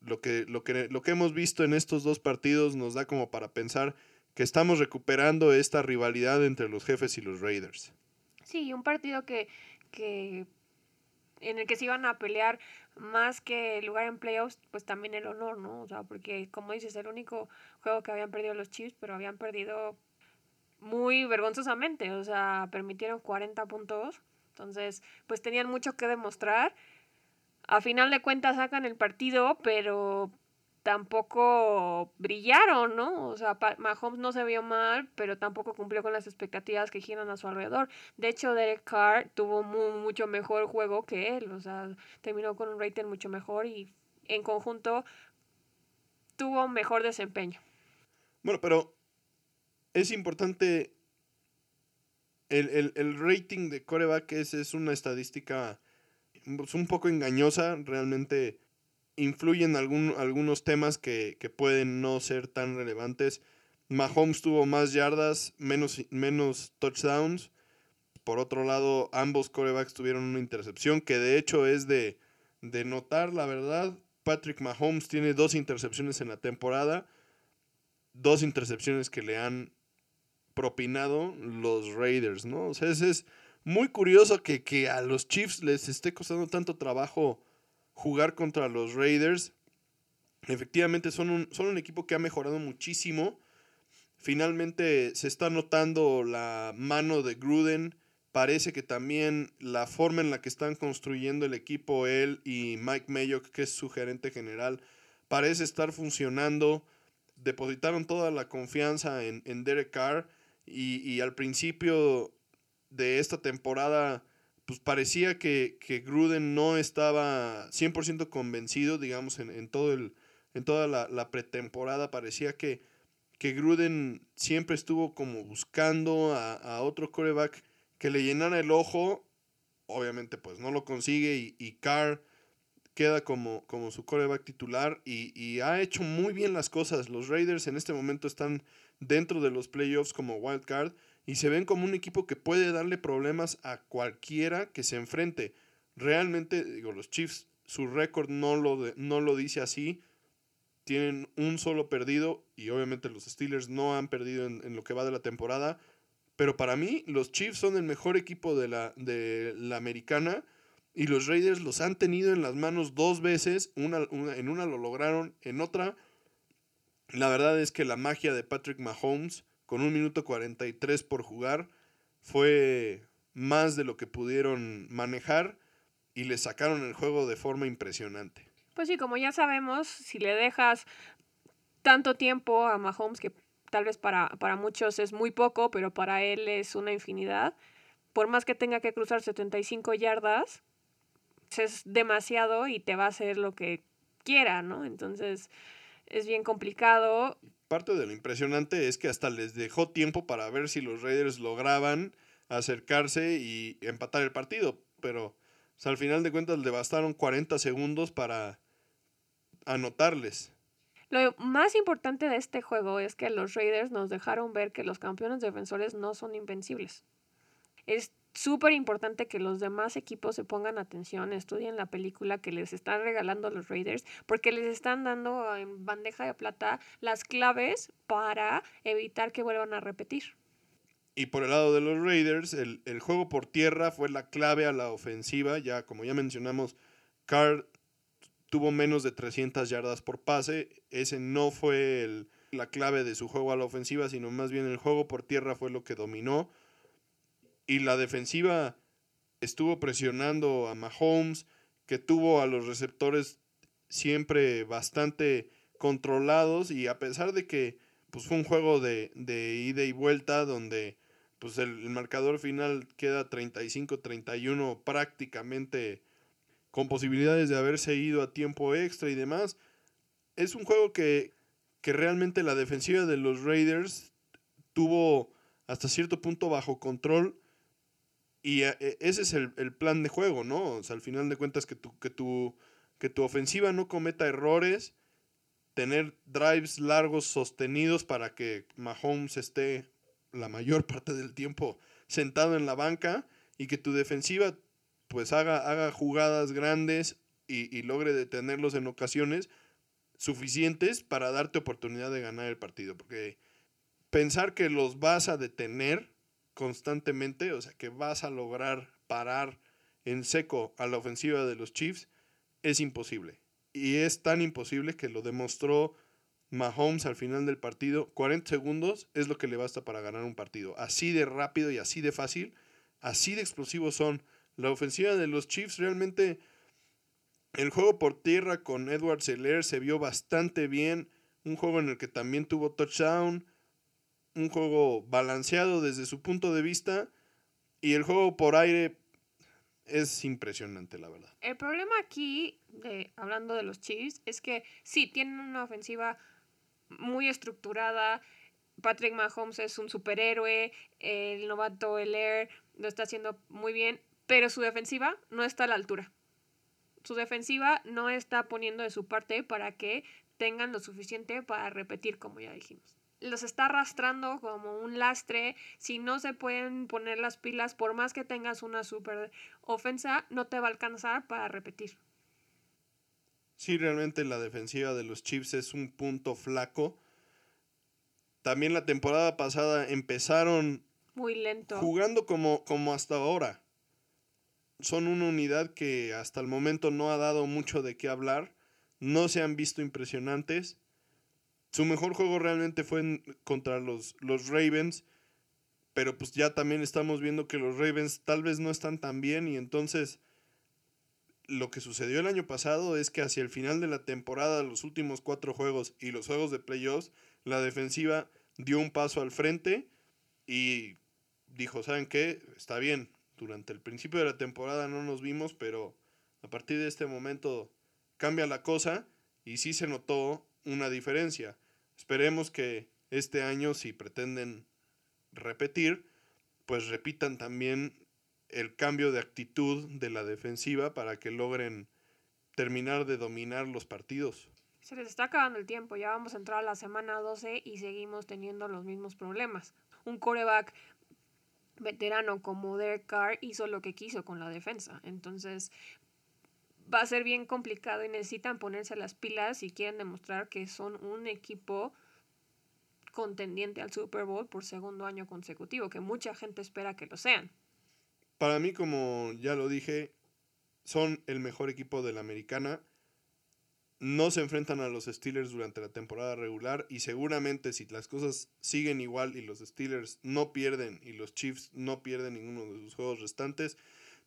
Lo que, lo que, lo que hemos visto en estos dos partidos nos da como para pensar que estamos recuperando esta rivalidad entre los jefes y los Raiders. Sí, un partido que, que en el que se iban a pelear más que el lugar en playoffs, pues también el honor, ¿no? O sea, porque como dices, el único juego que habían perdido los Chiefs, pero habían perdido muy vergonzosamente, o sea, permitieron 40 puntos, entonces, pues tenían mucho que demostrar. A final de cuentas sacan el partido, pero tampoco brillaron, ¿no? O sea, Mahomes no se vio mal, pero tampoco cumplió con las expectativas que giran a su alrededor. De hecho, Derek Carr tuvo mucho mejor juego que él, o sea, terminó con un rating mucho mejor y en conjunto tuvo mejor desempeño. Bueno, pero es importante el, rating de coreback es, es una estadística pues, un poco engañosa, realmente influyen algún, algunos temas que, pueden no ser tan relevantes. Mahomes tuvo más yardas, menos, menos touchdowns. Por otro lado, ambos corebacks tuvieron una intercepción, que de hecho es de, de notar, la verdad. Patrick Mahomes tiene dos intercepciones en la temporada. Dos intercepciones que le han propinado los Raiders, ¿no? O sea, es, muy curioso que, que a los Chiefs les esté costando tanto trabajo jugar contra los Raiders. Efectivamente son un, son un equipo que ha mejorado muchísimo. Finalmente se está notando la mano de Gruden. Parece que también la forma en la que están construyendo el equipo, él y Mike Mayock, que es su gerente general, parece estar funcionando. Depositaron toda la confianza en, en Derek Carr y, y al principio de esta temporada pues parecía que, Gruden no estaba 100% convencido, digamos, en, todo el, en toda la, pretemporada. Parecía que, que, Gruden siempre estuvo como buscando a, otro coreback que le llenara el ojo. Obviamente, pues no lo consigue y, y Carr queda como, como su coreback titular y, y, ha hecho muy bien las cosas. Los Raiders en este momento están dentro de los playoffs como wild card y se ven como un equipo que puede darle problemas a cualquiera que se enfrente. Realmente, digo, los Chiefs, su récord no lo, no lo dice así. Tienen un solo perdido y obviamente los Steelers no han perdido en, lo que va de la temporada. Pero para mí, los Chiefs son el mejor equipo de la, de la americana y los Raiders los han tenido en las manos dos veces. Una, en una lo lograron, en otra, la verdad es que la magia de Patrick Mahomes con un minuto 43 por jugar, fue más de lo que pudieron manejar y le sacaron el juego de forma impresionante. Pues sí, como ya sabemos, si le dejas tanto tiempo a Mahomes, que tal vez para, para muchos es muy poco, pero para él es una infinidad, por más que tenga que cruzar 75 yardas, es demasiado y te va a hacer lo que quiera, ¿no? Entonces, es bien complicado. Parte de lo impresionante es que hasta les dejó tiempo para ver si los Raiders lograban acercarse y empatar el partido, pero al final de cuentas le bastaron 40 segundos para anotarles. Lo más importante de este juego es que los Raiders nos dejaron ver que los campeones defensores no son invencibles. Es súper importante que los demás equipos se pongan atención, estudien la película que les están regalando los Raiders, porque les están dando en bandeja de plata las claves para evitar que vuelvan a repetir. Y por el lado de los Raiders, el, el juego por tierra fue la clave a la ofensiva. Ya, como ya mencionamos, Carr tuvo menos de 300 yardas por pase. Ese no fue la clave de su juego a la ofensiva, sino más bien el juego por tierra fue lo que dominó. Y la defensiva estuvo presionando a Mahomes, que tuvo a los receptores siempre bastante controlados y a pesar de que pues fue un juego de, de ida y vuelta donde pues el, marcador final queda 35-31 prácticamente con posibilidades de haberse ido a tiempo extra y demás. Es un juego que, que realmente la defensiva de los Raiders tuvo hasta cierto punto bajo control. Y eh, e, ese es el, el, plan de juego, ¿no? O sea, al final de cuentas que tu, que tu, que tu ofensiva no cometa errores, tener drives largos sostenidos para que Mahomes esté la mayor parte del tiempo sentado en la banca y que tu defensiva pues haga, haga jugadas grandes y, y, logre detenerlos en ocasiones suficientes para darte oportunidad de ganar el partido. Porque pensar que los vas a detener constantemente, o sea, que vas a lograr parar en seco a la ofensiva de los Chiefs, es imposible. Y es tan imposible que lo demostró Mahomes al final del partido. 40 segundos es lo que le basta para ganar un partido. Así de rápido y así de fácil, así de explosivos son la ofensiva de los Chiefs realmente, el juego por tierra con Edward Seller se vio bastante bien. Un juego en el que también tuvo touchdown. Un juego balanceado desde su punto de vista. Y el juego por aire es impresionante, la verdad. El problema aquí, de, hablando de los Chiefs, es que sí, tienen una ofensiva muy estructurada. Patrick Mahomes es un superhéroe. El novato Air lo está haciendo muy bien pero su defensiva no está a la altura. Su defensiva no está poniendo de su parte para que tengan lo suficiente para repetir, como ya dijimos. Los está arrastrando como un lastre. Si no se pueden poner las pilas, por más que tengas una super ofensa, no te va a alcanzar para repetir. Sí, realmente la defensiva de los Chiefs es un punto flaco. También la temporada pasada empezaron muy lento. Jugando como, como hasta ahora son una unidad que hasta el momento no ha dado mucho de qué hablar. No se han visto impresionantes. Su mejor juego realmente fue contra los, los Ravens. Pero pues ya también estamos viendo que los Ravens tal vez no están tan bien. Y entonces lo que sucedió el año pasado es que hacia el final de la temporada, los últimos cuatro juegos y los juegos de playoffs, la defensiva dio un paso al frente y dijo, ¿saben qué? Está bien, durante el principio de la temporada no nos vimos, pero a partir de este momento cambia la cosa y sí se notó una diferencia. Esperemos que este año, si pretenden repetir, pues repitan también el cambio de actitud de la defensiva para que logren terminar de dominar los partidos. Se les está acabando el tiempo, ya vamos a entrar a la semana 12 y seguimos teniendo los mismos problemas. Un coreback veterano como Derek Carr hizo lo que quiso con la defensa. Entonces va a ser bien complicado y necesitan ponerse las pilas si quieren demostrar que son un equipo contendiente al Super Bowl por segundo año consecutivo, que mucha gente espera que lo sean. Para mí, como ya lo dije, son el mejor equipo de la americana no se enfrentan a los Steelers durante la temporada regular y seguramente si las cosas siguen igual y los Steelers no pierden y los Chiefs no pierden ninguno de sus juegos restantes,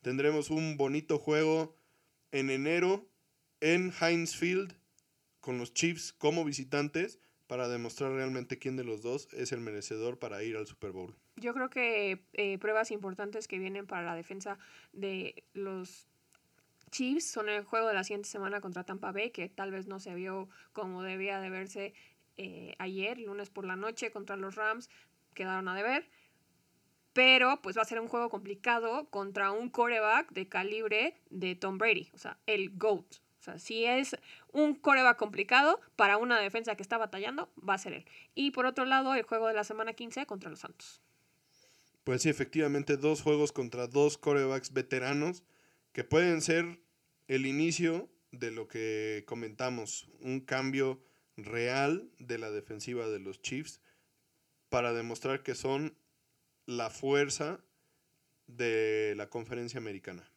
tendremos un bonito juego en enero en Heinz Field con los Chiefs como visitantes para demostrar realmente quién de los dos es el merecedor para ir al Super Bowl. Yo creo que eh, pruebas importantes que vienen para la defensa de los Chiefs son el juego de la siguiente semana contra Tampa Bay, que tal vez no se vio como debía de verse eh, ayer, lunes por la noche, contra los Rams, quedaron a deber. Pero pues va a ser un juego complicado contra un coreback de calibre de Tom Brady, o sea, el GOAT. O sea, si es un coreback complicado para una defensa que está batallando, va a ser él. Y por otro lado, el juego de la semana 15 contra los Santos. Pues sí, efectivamente, dos juegos contra dos corebacks veteranos que pueden ser el inicio de lo que comentamos, un cambio real de la defensiva de los Chiefs para demostrar que son la fuerza de la conferencia americana.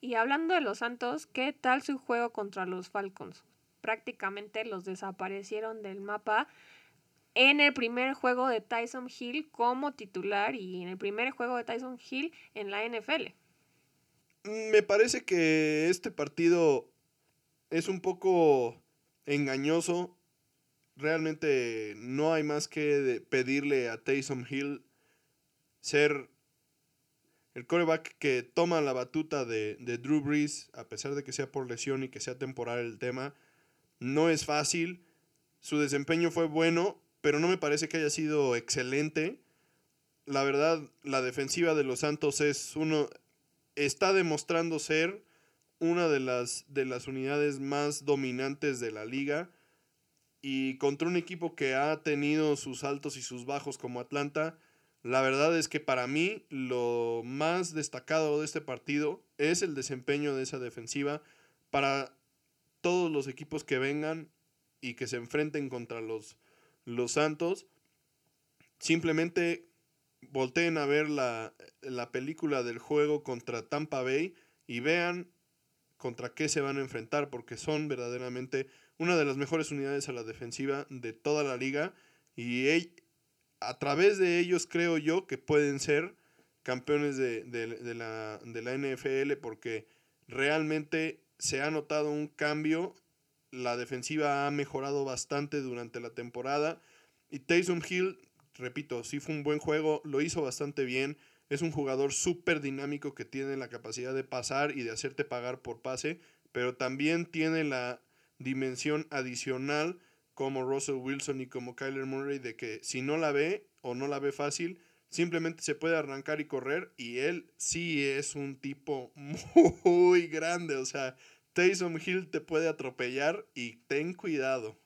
Y hablando de los Santos, ¿qué tal su juego contra los Falcons? Prácticamente los desaparecieron del mapa en el primer juego de Tyson Hill como titular y en el primer juego de Tyson Hill en la NFL. Me parece que este partido es un poco engañoso. Realmente no hay más que pedirle a Taysom Hill ser el coreback que toma la batuta de, de, Drew Brees, a pesar de que sea por lesión y que sea temporal el tema. No es fácil. Su desempeño fue bueno, pero no me parece que haya sido excelente. La verdad, la defensiva de los Santos es uno. está demostrando ser una de las, de las unidades más dominantes de la liga. Y contra un equipo que ha tenido sus altos y sus bajos como Atlanta, la verdad es que para mí lo más destacado de este partido es el desempeño de esa defensiva. Para todos los equipos que vengan y que se enfrenten contra los, los Santos, simplemente volteen a ver la, la película del juego contra Tampa Bay y vean contra qué se van a enfrentar, porque son verdaderamente una de las mejores unidades a la defensiva de toda la liga. Y a través de ellos creo yo que pueden ser campeones de, la, de la NFL porque realmente se ha notado un cambio, la defensiva ha mejorado bastante durante la temporada. Y Taysom Hill, repito, sí fue un buen juego, lo hizo bastante bien, es un jugador súper dinámico que tiene la capacidad de pasar y de hacerte pagar por pase, pero también tiene la dimensión adicional como Russell Wilson y como Kyler Murray de que si no la ve o no la ve fácil, simplemente se puede arrancar y correr y él sí es un tipo muy grande, o sea, Taysom Hill te puede atropellar y ten cuidado.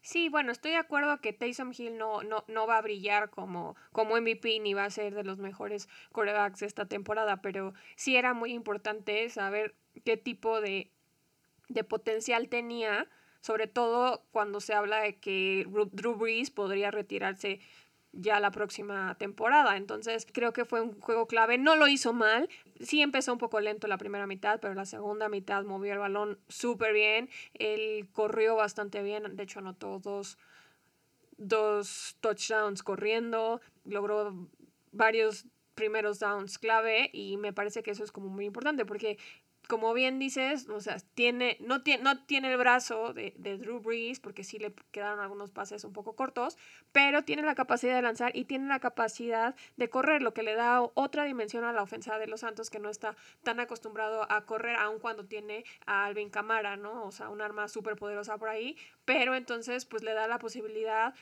Sí, bueno, estoy de acuerdo que Taysom Hill no, no, no va a brillar como, como MVP ni va a ser de los mejores corebacks esta temporada, pero sí era muy importante saber qué tipo de, de potencial tenía, sobre todo cuando se habla de que Drew Brees podría retirarse ya la próxima temporada. Entonces creo que fue un juego clave. No lo hizo mal. Sí empezó un poco lento la primera mitad, pero la segunda mitad movió el balón súper bien. Él corrió bastante bien. De hecho anotó dos, dos touchdowns corriendo. Logró varios primeros downs clave y me parece que eso es como muy importante porque como bien dices, o sea, tiene, no, tiene, no tiene el brazo de, de, Drew Brees, porque sí le quedaron algunos pases un poco cortos, pero tiene la capacidad de lanzar y tiene la capacidad de correr, lo que le da otra dimensión a la ofensa de los Santos, que no está tan acostumbrado a correr, aun cuando tiene a Alvin Camara, ¿no? O sea, un arma súper poderosa por ahí, pero entonces, pues le da la posibilidad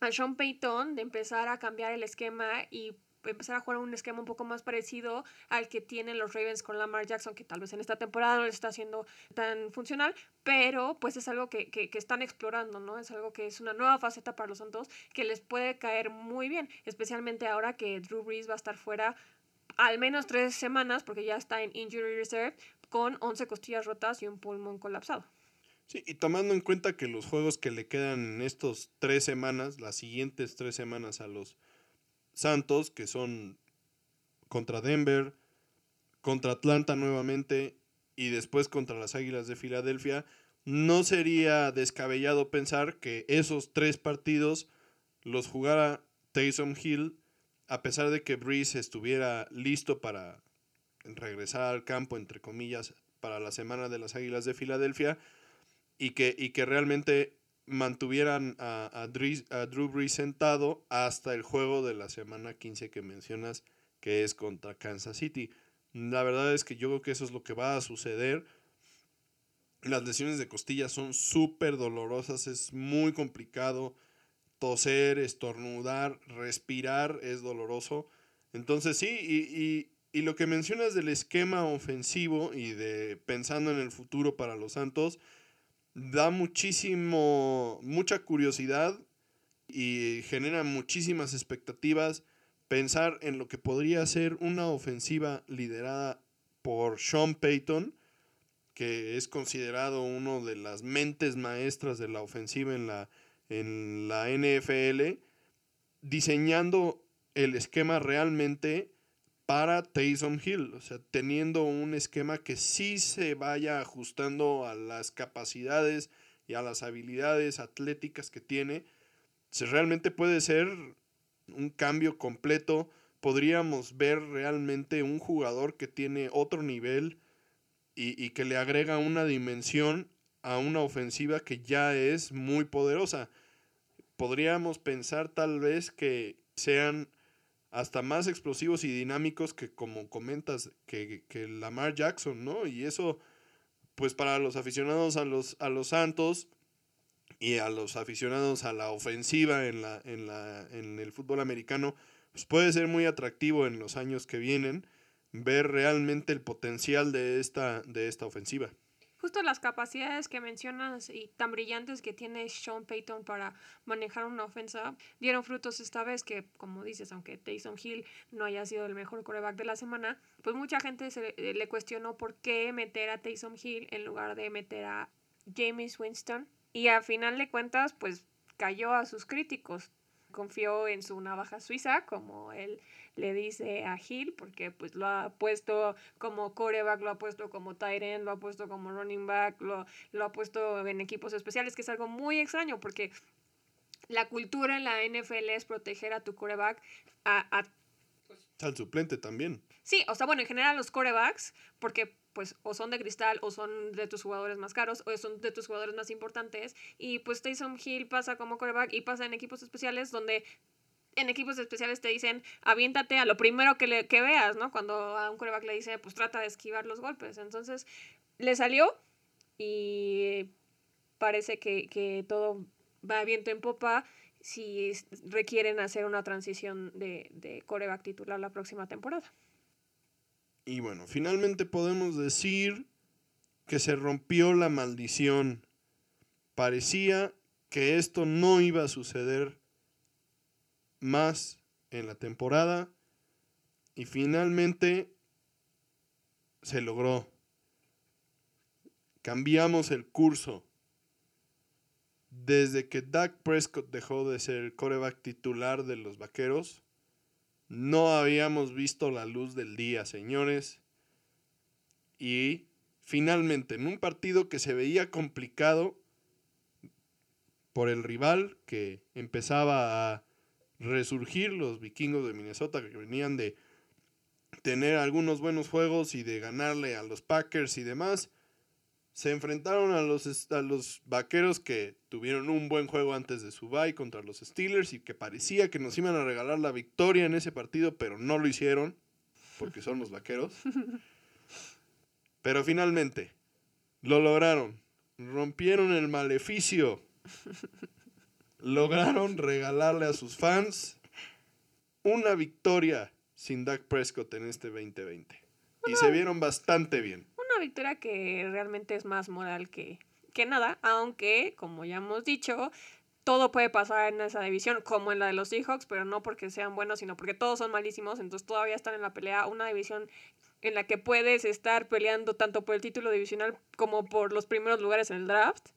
a Sean Payton de empezar a cambiar el esquema y empezar a jugar un esquema un poco más parecido al que tienen los Ravens con Lamar Jackson, que tal vez en esta temporada no les está haciendo tan funcional, pero pues es algo que, que, que están explorando, ¿no? Es algo que es una nueva faceta para los Santos que les puede caer muy bien, especialmente ahora que Drew Brees va a estar fuera al menos tres semanas, porque ya está en Injury Reserve, con 11 costillas rotas y un pulmón colapsado. Sí, y tomando en cuenta que los juegos que le quedan en estos tres semanas, las siguientes tres semanas a los Santos, que son contra Denver, contra Atlanta nuevamente y después contra las Águilas de Filadelfia, no sería descabellado pensar que esos tres partidos los jugara Taysom Hill, a pesar de que Breeze estuviera listo para regresar al campo, entre comillas, para la semana de las Águilas de Filadelfia, y que, y que realmente mantuvieran a, a, Drew, Brees sentado hasta el juego de la semana 15 que mencionas, que es contra Kansas City. La verdad es que yo creo que eso es lo que va a suceder. Las lesiones de costilla son súper dolorosas, es muy complicado. Toser, estornudar, respirar es doloroso. Entonces sí, y, y lo que mencionas del esquema ofensivo y de pensando en el futuro para los Santos, da muchísimo, mucha curiosidad y genera muchísimas expectativas pensar en lo que podría ser una ofensiva liderada por Sean Payton, que es considerado uno de las mentes maestras de la ofensiva en la, en la NFL, diseñando el esquema realmente para Taysom Hill, o sea, teniendo un esquema que sí se vaya ajustando a las capacidades y a las habilidades atléticas que tiene, se realmente puede ser un cambio completo. Podríamos ver realmente un jugador que tiene otro nivel y, y que le agrega una dimensión a una ofensiva que ya es muy poderosa. Podríamos pensar tal vez que sean hasta más explosivos y dinámicos que, como comentas, que, que Lamar Jackson, ¿no? Y eso, pues para los aficionados a los, a los Santos y a los aficionados a la ofensiva en, la, en, la, en el fútbol americano, pues puede ser muy atractivo en los años que vienen ver realmente el potencial de esta, de esta ofensiva justo las capacidades que mencionas y tan brillantes que tiene Sean Payton para manejar una ofensa dieron frutos esta vez que, como dices, aunque Taysom Hill no haya sido el mejor coreback de la semana, pues mucha gente le cuestionó por qué meter a Taysom Hill en lugar de meter a James Winston. Y a final de cuentas pues cayó a sus críticos. Confió en su navaja suiza, como él le dice a Hill, porque pues lo ha puesto como coreback, lo ha puesto como tight end, lo ha puesto como running back, lo, lo ha puesto en equipos especiales, que es algo muy extraño, porque la cultura en la NFL es proteger a tu coreback a, a al suplente también. Sí, o sea, bueno, en general los corebacks, porque pues o son de cristal o son de tus jugadores más caros o son de tus jugadores más importantes. Y pues Taysom Hill pasa como coreback y pasa en equipos especiales donde en equipos especiales te dicen, aviéntate a lo primero que, le, que veas, ¿no? Cuando a un coreback le dice, pues trata de esquivar los golpes. Entonces, le salió y parece que, que todo va viento en popa si requieren hacer una transición de, de coreback titular la próxima temporada. Y bueno, finalmente podemos decir que se rompió la maldición. Parecía que esto no iba a suceder más en la temporada y finalmente se logró. Cambiamos el curso. Desde que Doug Prescott dejó de ser el coreback titular de los Vaqueros, no habíamos visto la luz del día, señores. Y finalmente, en un partido que se veía complicado por el rival que empezaba a resurgir, los vikingos de Minnesota que venían de tener algunos buenos juegos y de ganarle a los Packers y demás, se enfrentaron a los, a los vaqueros que tuvieron un buen juego antes de su bye contra los Steelers y que parecía que nos iban a regalar la victoria en ese partido, pero no lo hicieron, porque son los vaqueros. Pero finalmente, lo lograron. Rompieron el maleficio. Lograron regalarle a sus fans una victoria sin Dak Prescott en este 2020. Y se vieron bastante bien victoria que realmente es más moral que, que nada, aunque, como ya hemos dicho, todo puede pasar en esa división, como en la de los Seahawks, pero no porque sean buenos, sino porque todos son malísimos, entonces todavía están en la pelea, una división en la que puedes estar peleando tanto por el título divisional como por los primeros lugares en el draft.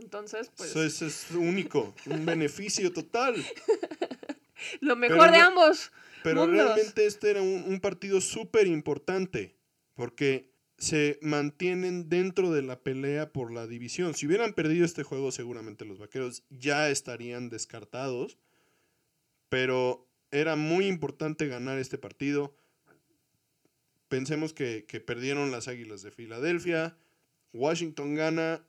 Entonces, pues... Eso es, único, un beneficio total. Lo mejor de ambos. Pero realmente este era un, un partido súper importante, porque se mantienen dentro de la pelea por la división. Si hubieran perdido este juego, seguramente los vaqueros ya estarían descartados. Pero era muy importante ganar este partido. Pensemos que, perdieron las Águilas de Filadelfia. Washington gana.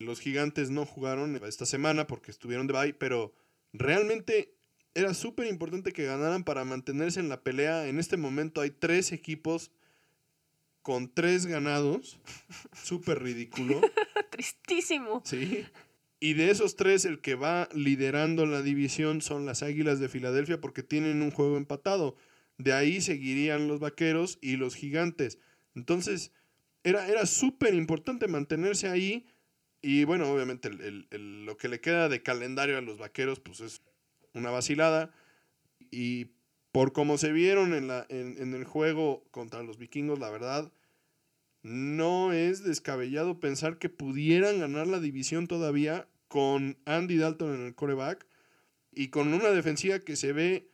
Los gigantes no jugaron esta semana porque estuvieron de bye, pero realmente era súper importante que ganaran para mantenerse en la pelea. En este momento hay tres equipos con tres ganados. Súper ridículo. Tristísimo. Sí. Y de esos tres, el que va liderando la división son las Águilas de Filadelfia porque tienen un juego empatado. De ahí seguirían los Vaqueros y los Gigantes. Entonces, era, era súper importante mantenerse ahí. Y bueno, obviamente lo que le queda de calendario a los Vaqueros, pues es una vacilada. Y por cómo se vieron en, la, en, el juego contra los vikingos, la verdad, no es descabellado pensar que pudieran ganar la división todavía con Andy Dalton en el coreback y con una defensiva que se ve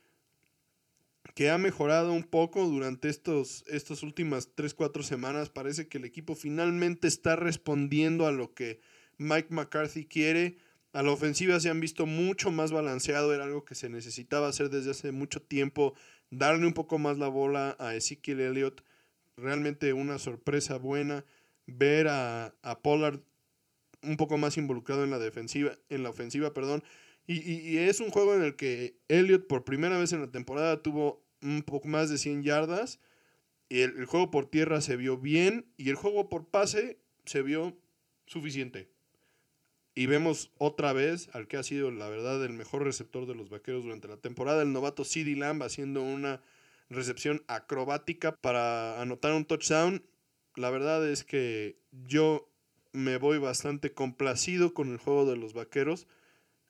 que ha mejorado un poco durante estos, estas últimas 3-4 semanas. Parece que el equipo finalmente está respondiendo a lo que Mike McCarthy quiere. A la ofensiva se han visto mucho más balanceado, era algo que se necesitaba hacer desde hace mucho tiempo, darle un poco más la bola a Ezekiel Elliott, realmente una sorpresa buena, ver a, Pollard un poco más involucrado en la defensiva, en la ofensiva, perdón, y, es un juego en el que Elliott por primera vez en la temporada tuvo un poco más de 100 yardas, y el juego por tierra se vio bien, y el juego por pase se vio suficiente. Y vemos otra vez al que ha sido, la verdad, el mejor receptor de los vaqueros durante la temporada, el novato CD Lamb, haciendo una recepción acrobática para anotar un touchdown. La verdad es que yo me voy bastante complacido con el juego de los vaqueros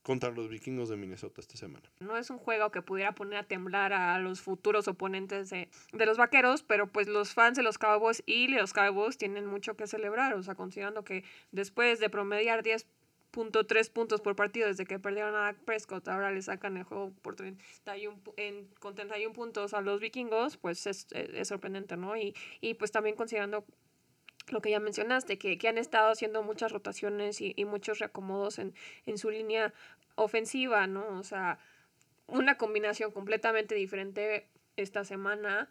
contra los vikingos de Minnesota esta semana. No es un juego que pudiera poner a temblar a los futuros oponentes de, de, los vaqueros, pero pues los fans de los Cowboys y los Cowboys tienen mucho que celebrar, o sea, considerando que después de promediar 10 tres puntos por partido desde que perdieron a Prescott. Ahora le sacan el juego por 31, en, con 31 puntos a los vikingos, pues es, es, sorprendente, ¿no? Y, y pues también considerando lo que ya mencionaste, que, que han estado haciendo muchas rotaciones y, y muchos reacomodos en, en su línea ofensiva, ¿no? O sea, una combinación completamente diferente esta semana.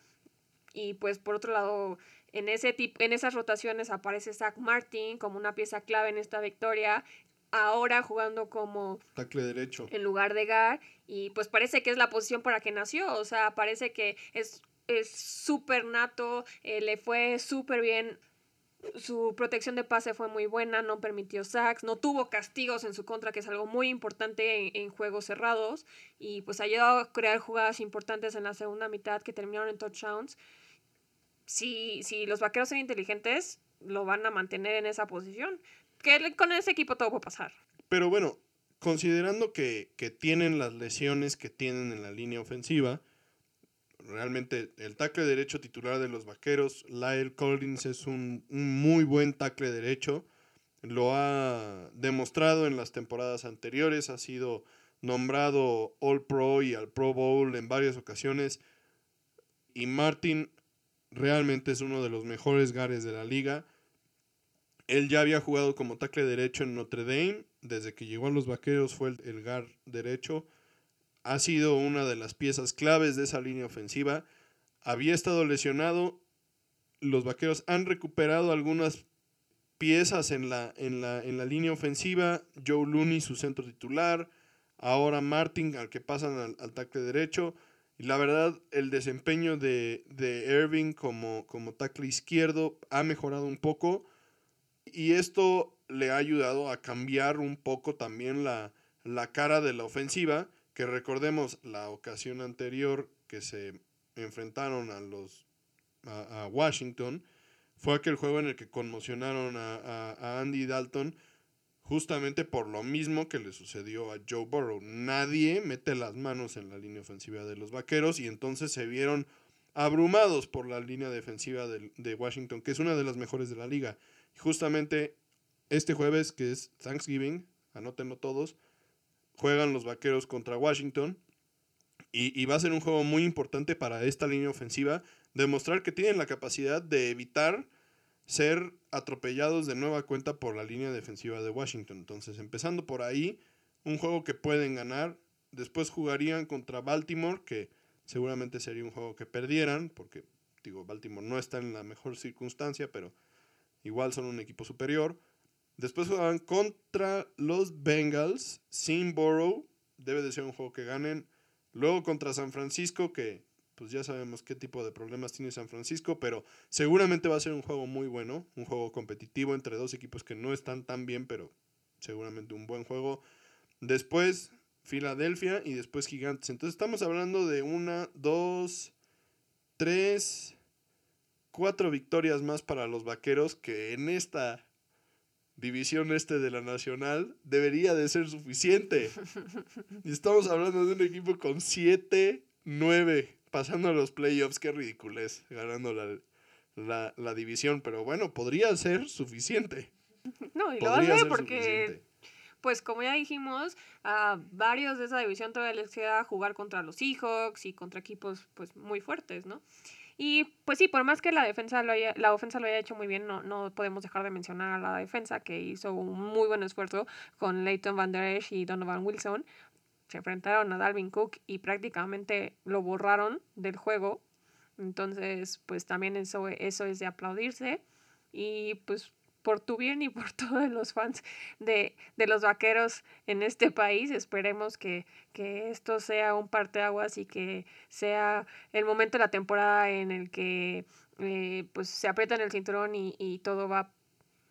Y pues por otro lado, en, ese tipo, en esas rotaciones aparece Zach Martin como una pieza clave en esta victoria ahora jugando como tackle derecho en lugar de Gar y pues parece que es la posición para que nació, o sea, parece que es es súper nato, eh, le fue súper bien, su protección de pase fue muy buena, no permitió sacks, no tuvo castigos en su contra, que es algo muy importante en, juegos cerrados, y pues ayudó a crear jugadas importantes en la segunda mitad que terminaron en touchdowns. Si, si los vaqueros son inteligentes, lo van a mantener en esa posición que con ese equipo todo puede pasar. Pero bueno, considerando que, tienen las lesiones que tienen en la línea ofensiva, realmente el tackle derecho titular de los Vaqueros, Lyle Collins, es un, muy buen tackle derecho. Lo ha demostrado en las temporadas anteriores, ha sido nombrado All Pro y al Pro Bowl en varias ocasiones. Y Martin realmente es uno de los mejores gares de la liga. Él ya había jugado como tackle derecho en Notre Dame. Desde que llegó a los Vaqueros fue el, el guard derecho. Ha sido una de las piezas claves de esa línea ofensiva. Había estado lesionado. Los Vaqueros han recuperado algunas piezas en la, en la, en la línea ofensiva. Joe Looney, su centro titular. Ahora Martin, al que pasan al, al tackle derecho. Y la verdad, el desempeño de, de Irving como, como tackle izquierdo ha mejorado un poco y esto le ha ayudado a cambiar un poco también la, cara de la ofensiva, que recordemos la ocasión anterior que se enfrentaron a los a, Washington, fue aquel juego en el que conmocionaron a, a, Andy Dalton justamente por lo mismo que le sucedió a Joe Burrow. Nadie mete las manos en la línea ofensiva de los Vaqueros y entonces se vieron abrumados por la línea defensiva de, de Washington, que es una de las mejores de la liga justamente este jueves, que es Thanksgiving, anótenlo todos, juegan los vaqueros contra Washington. Y, va a ser un juego muy importante para esta línea ofensiva, demostrar que tienen la capacidad de evitar ser atropellados de nueva cuenta por la línea defensiva de Washington. Entonces, empezando por ahí, un juego que pueden ganar. Después jugarían contra Baltimore, que seguramente sería un juego que perdieran, porque digo, Baltimore no está en la mejor circunstancia, pero igual son un equipo superior. Después juegan contra los Bengals, sin Borough, debe de ser un juego que ganen. Luego contra San Francisco, que pues ya sabemos qué tipo de problemas tiene San Francisco, pero seguramente va a ser un juego muy bueno, un juego competitivo entre dos equipos que no están tan bien, pero seguramente un buen juego. Después Filadelfia y después Gigantes. Entonces estamos hablando de una, dos, tres, cuatro victorias más para los Vaqueros que en esta división este de la Nacional debería de ser suficiente. Y estamos hablando de un equipo con siete, nueve pasando a los playoffs, qué ridiculez, ganando la, la, división, pero bueno, podría ser suficiente. No, y lo va a ser porque, pues como ya dijimos, a varios de esa división todavía les queda jugar contra los Seahawks y contra equipos pues muy fuertes, ¿no? Y pues sí, por más que la defensa lo haya, la ofensa lo haya hecho muy bien, no, no podemos dejar de mencionar a la defensa que hizo un muy buen esfuerzo con Leighton Van Der Esch y Donovan Wilson se enfrentaron a Dalvin Cook y prácticamente lo borraron del juego. Entonces, pues también eso, eso es de aplaudirse. Y pues por tu bien y por todos los fans de, los vaqueros en este país, esperemos que, esto sea un parteaguas y que sea el momento de la temporada en el que eh, pues se aprieta en el cinturón y, y todo va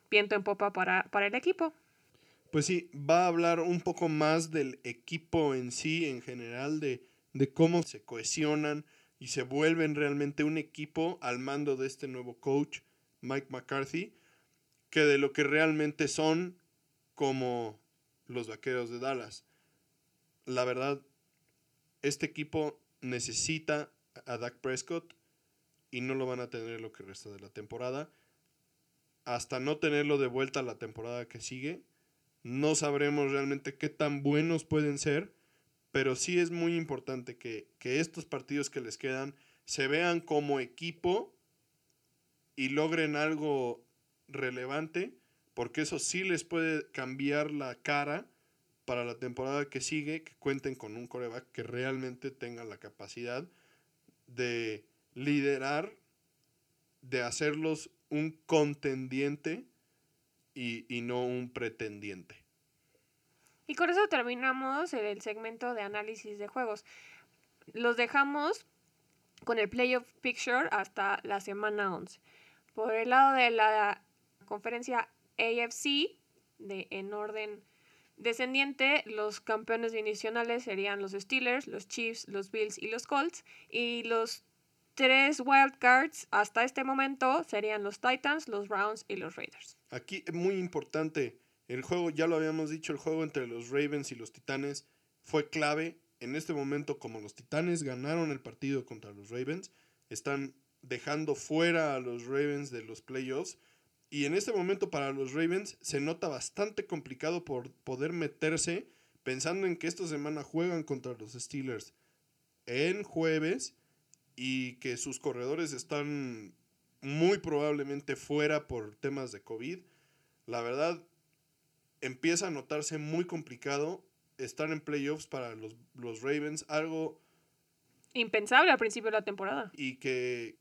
viento en popa para, para el equipo. Pues sí, va a hablar un poco más del equipo en sí, en general, de, cómo se cohesionan y se vuelven realmente un equipo al mando de este nuevo coach, Mike McCarthy, que de lo que realmente son como los vaqueros de Dallas. La verdad, este equipo necesita a Dak Prescott y no lo van a tener lo que resta de la temporada. Hasta no tenerlo de vuelta la temporada que sigue, no sabremos realmente qué tan buenos pueden ser, pero sí es muy importante que, estos partidos que les quedan se vean como equipo y logren algo relevante, porque eso sí les puede cambiar la cara para la temporada que sigue, que cuenten con un coreback que realmente tenga la capacidad de liderar, de hacerlos un contendiente y, no un pretendiente. Y con eso terminamos el segmento de análisis de juegos. Los dejamos con el playoff picture hasta la semana 11. Por el lado de la conferencia AFC, de, en orden descendiente, los campeones divisionales serían los Steelers, los Chiefs, los Bills y los Colts. Y los tres wildcards hasta este momento serían los Titans, los Browns y los Raiders. Aquí muy importante, el juego, ya lo habíamos dicho, el juego entre los Ravens y los Titanes fue clave. En este momento, como los Titanes ganaron el partido contra los Ravens, están dejando fuera a los Ravens de los playoffs. Y en este momento para los Ravens se nota bastante complicado por poder meterse pensando en que esta semana juegan contra los Steelers en jueves y que sus corredores están muy probablemente fuera por temas de COVID. La verdad, empieza a notarse muy complicado estar en playoffs para los, los Ravens, algo impensable al principio de la temporada. Y que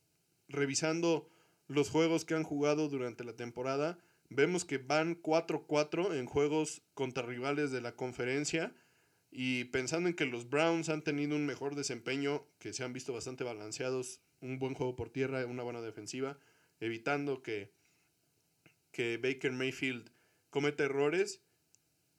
revisando los juegos que han jugado durante la temporada, vemos que van 4-4 en juegos contra rivales de la conferencia y pensando en que los Browns han tenido un mejor desempeño, que se han visto bastante balanceados, un buen juego por tierra, una buena defensiva, evitando que, que Baker Mayfield cometa errores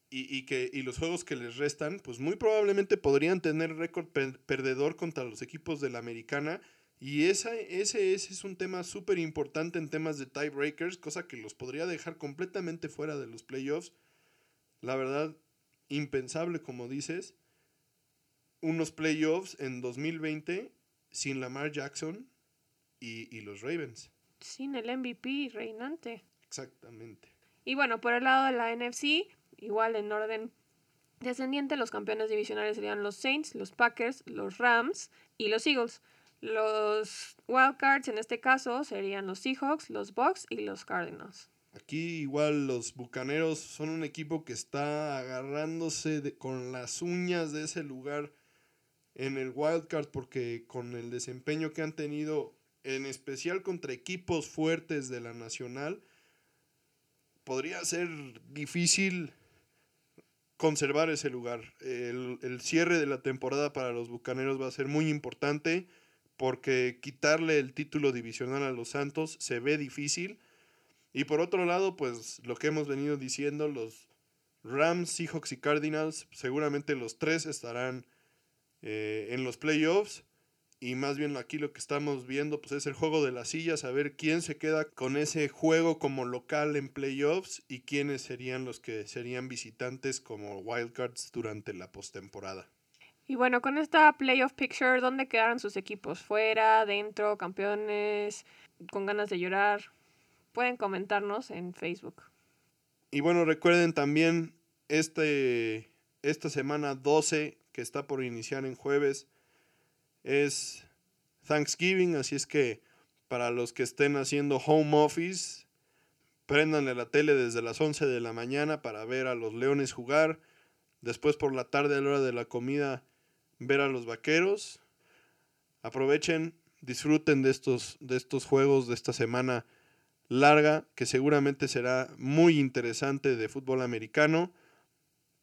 y, que, y los juegos que les restan, pues muy probablemente podrían tener récord perdedor contra los equipos de la americana. Y esa, ese, ese es un tema súper importante en temas de tiebreakers, cosa que los podría dejar completamente fuera de los playoffs. La verdad, impensable, como dices, unos playoffs en 2020 sin Lamar Jackson y, los Ravens. Sin el MVP reinante. Exactamente. Y bueno, por el lado de la NFC, igual en orden descendiente, los campeones divisionales serían los Saints, los Packers, los Rams y los Eagles. Los wildcards en este caso serían los Seahawks, los Bucks y los Cardinals. Aquí igual los Bucaneros son un equipo que está agarrándose con las uñas de ese lugar en el wildcard porque con el desempeño que han tenido en especial contra equipos fuertes de la nacional podría ser difícil conservar ese lugar. El, el cierre de la temporada para los Bucaneros va a ser muy importante porque quitarle el título divisional a los Santos se ve difícil. Y por otro lado, pues lo que hemos venido diciendo, los Rams, Seahawks y Cardinals, seguramente los tres estarán eh, en los playoffs. Y más bien aquí lo que estamos viendo pues es el juego de las sillas, a ver quién se queda con ese juego como local en playoffs y quiénes serían los que serían visitantes como wildcards durante la postemporada. Y bueno, con esta playoff picture, ¿dónde quedaron sus equipos? ¿Fuera, dentro, campeones, con ganas de llorar? Pueden comentarnos en Facebook. Y bueno, recuerden también este, esta semana 12 que está por iniciar en jueves es Thanksgiving, así es que para los que estén haciendo home office, prendanle la tele desde las 11 de la mañana para ver a los Leones jugar. Después por la tarde a la hora de la comida ver a los vaqueros. Aprovechen, disfruten de estos, de estos juegos de esta semana larga, que seguramente será muy interesante de fútbol americano.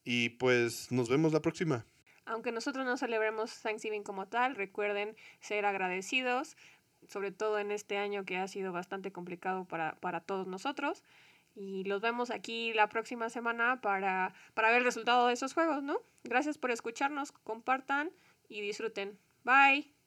Y pues nos vemos la próxima. Aunque nosotros no celebremos Thanksgiving como tal, recuerden ser agradecidos, sobre todo en este año que ha sido bastante complicado para, para todos nosotros. Y los vemos aquí la próxima semana para, para ver el resultado de esos juegos, ¿no? Gracias por escucharnos, compartan y disfruten. Bye.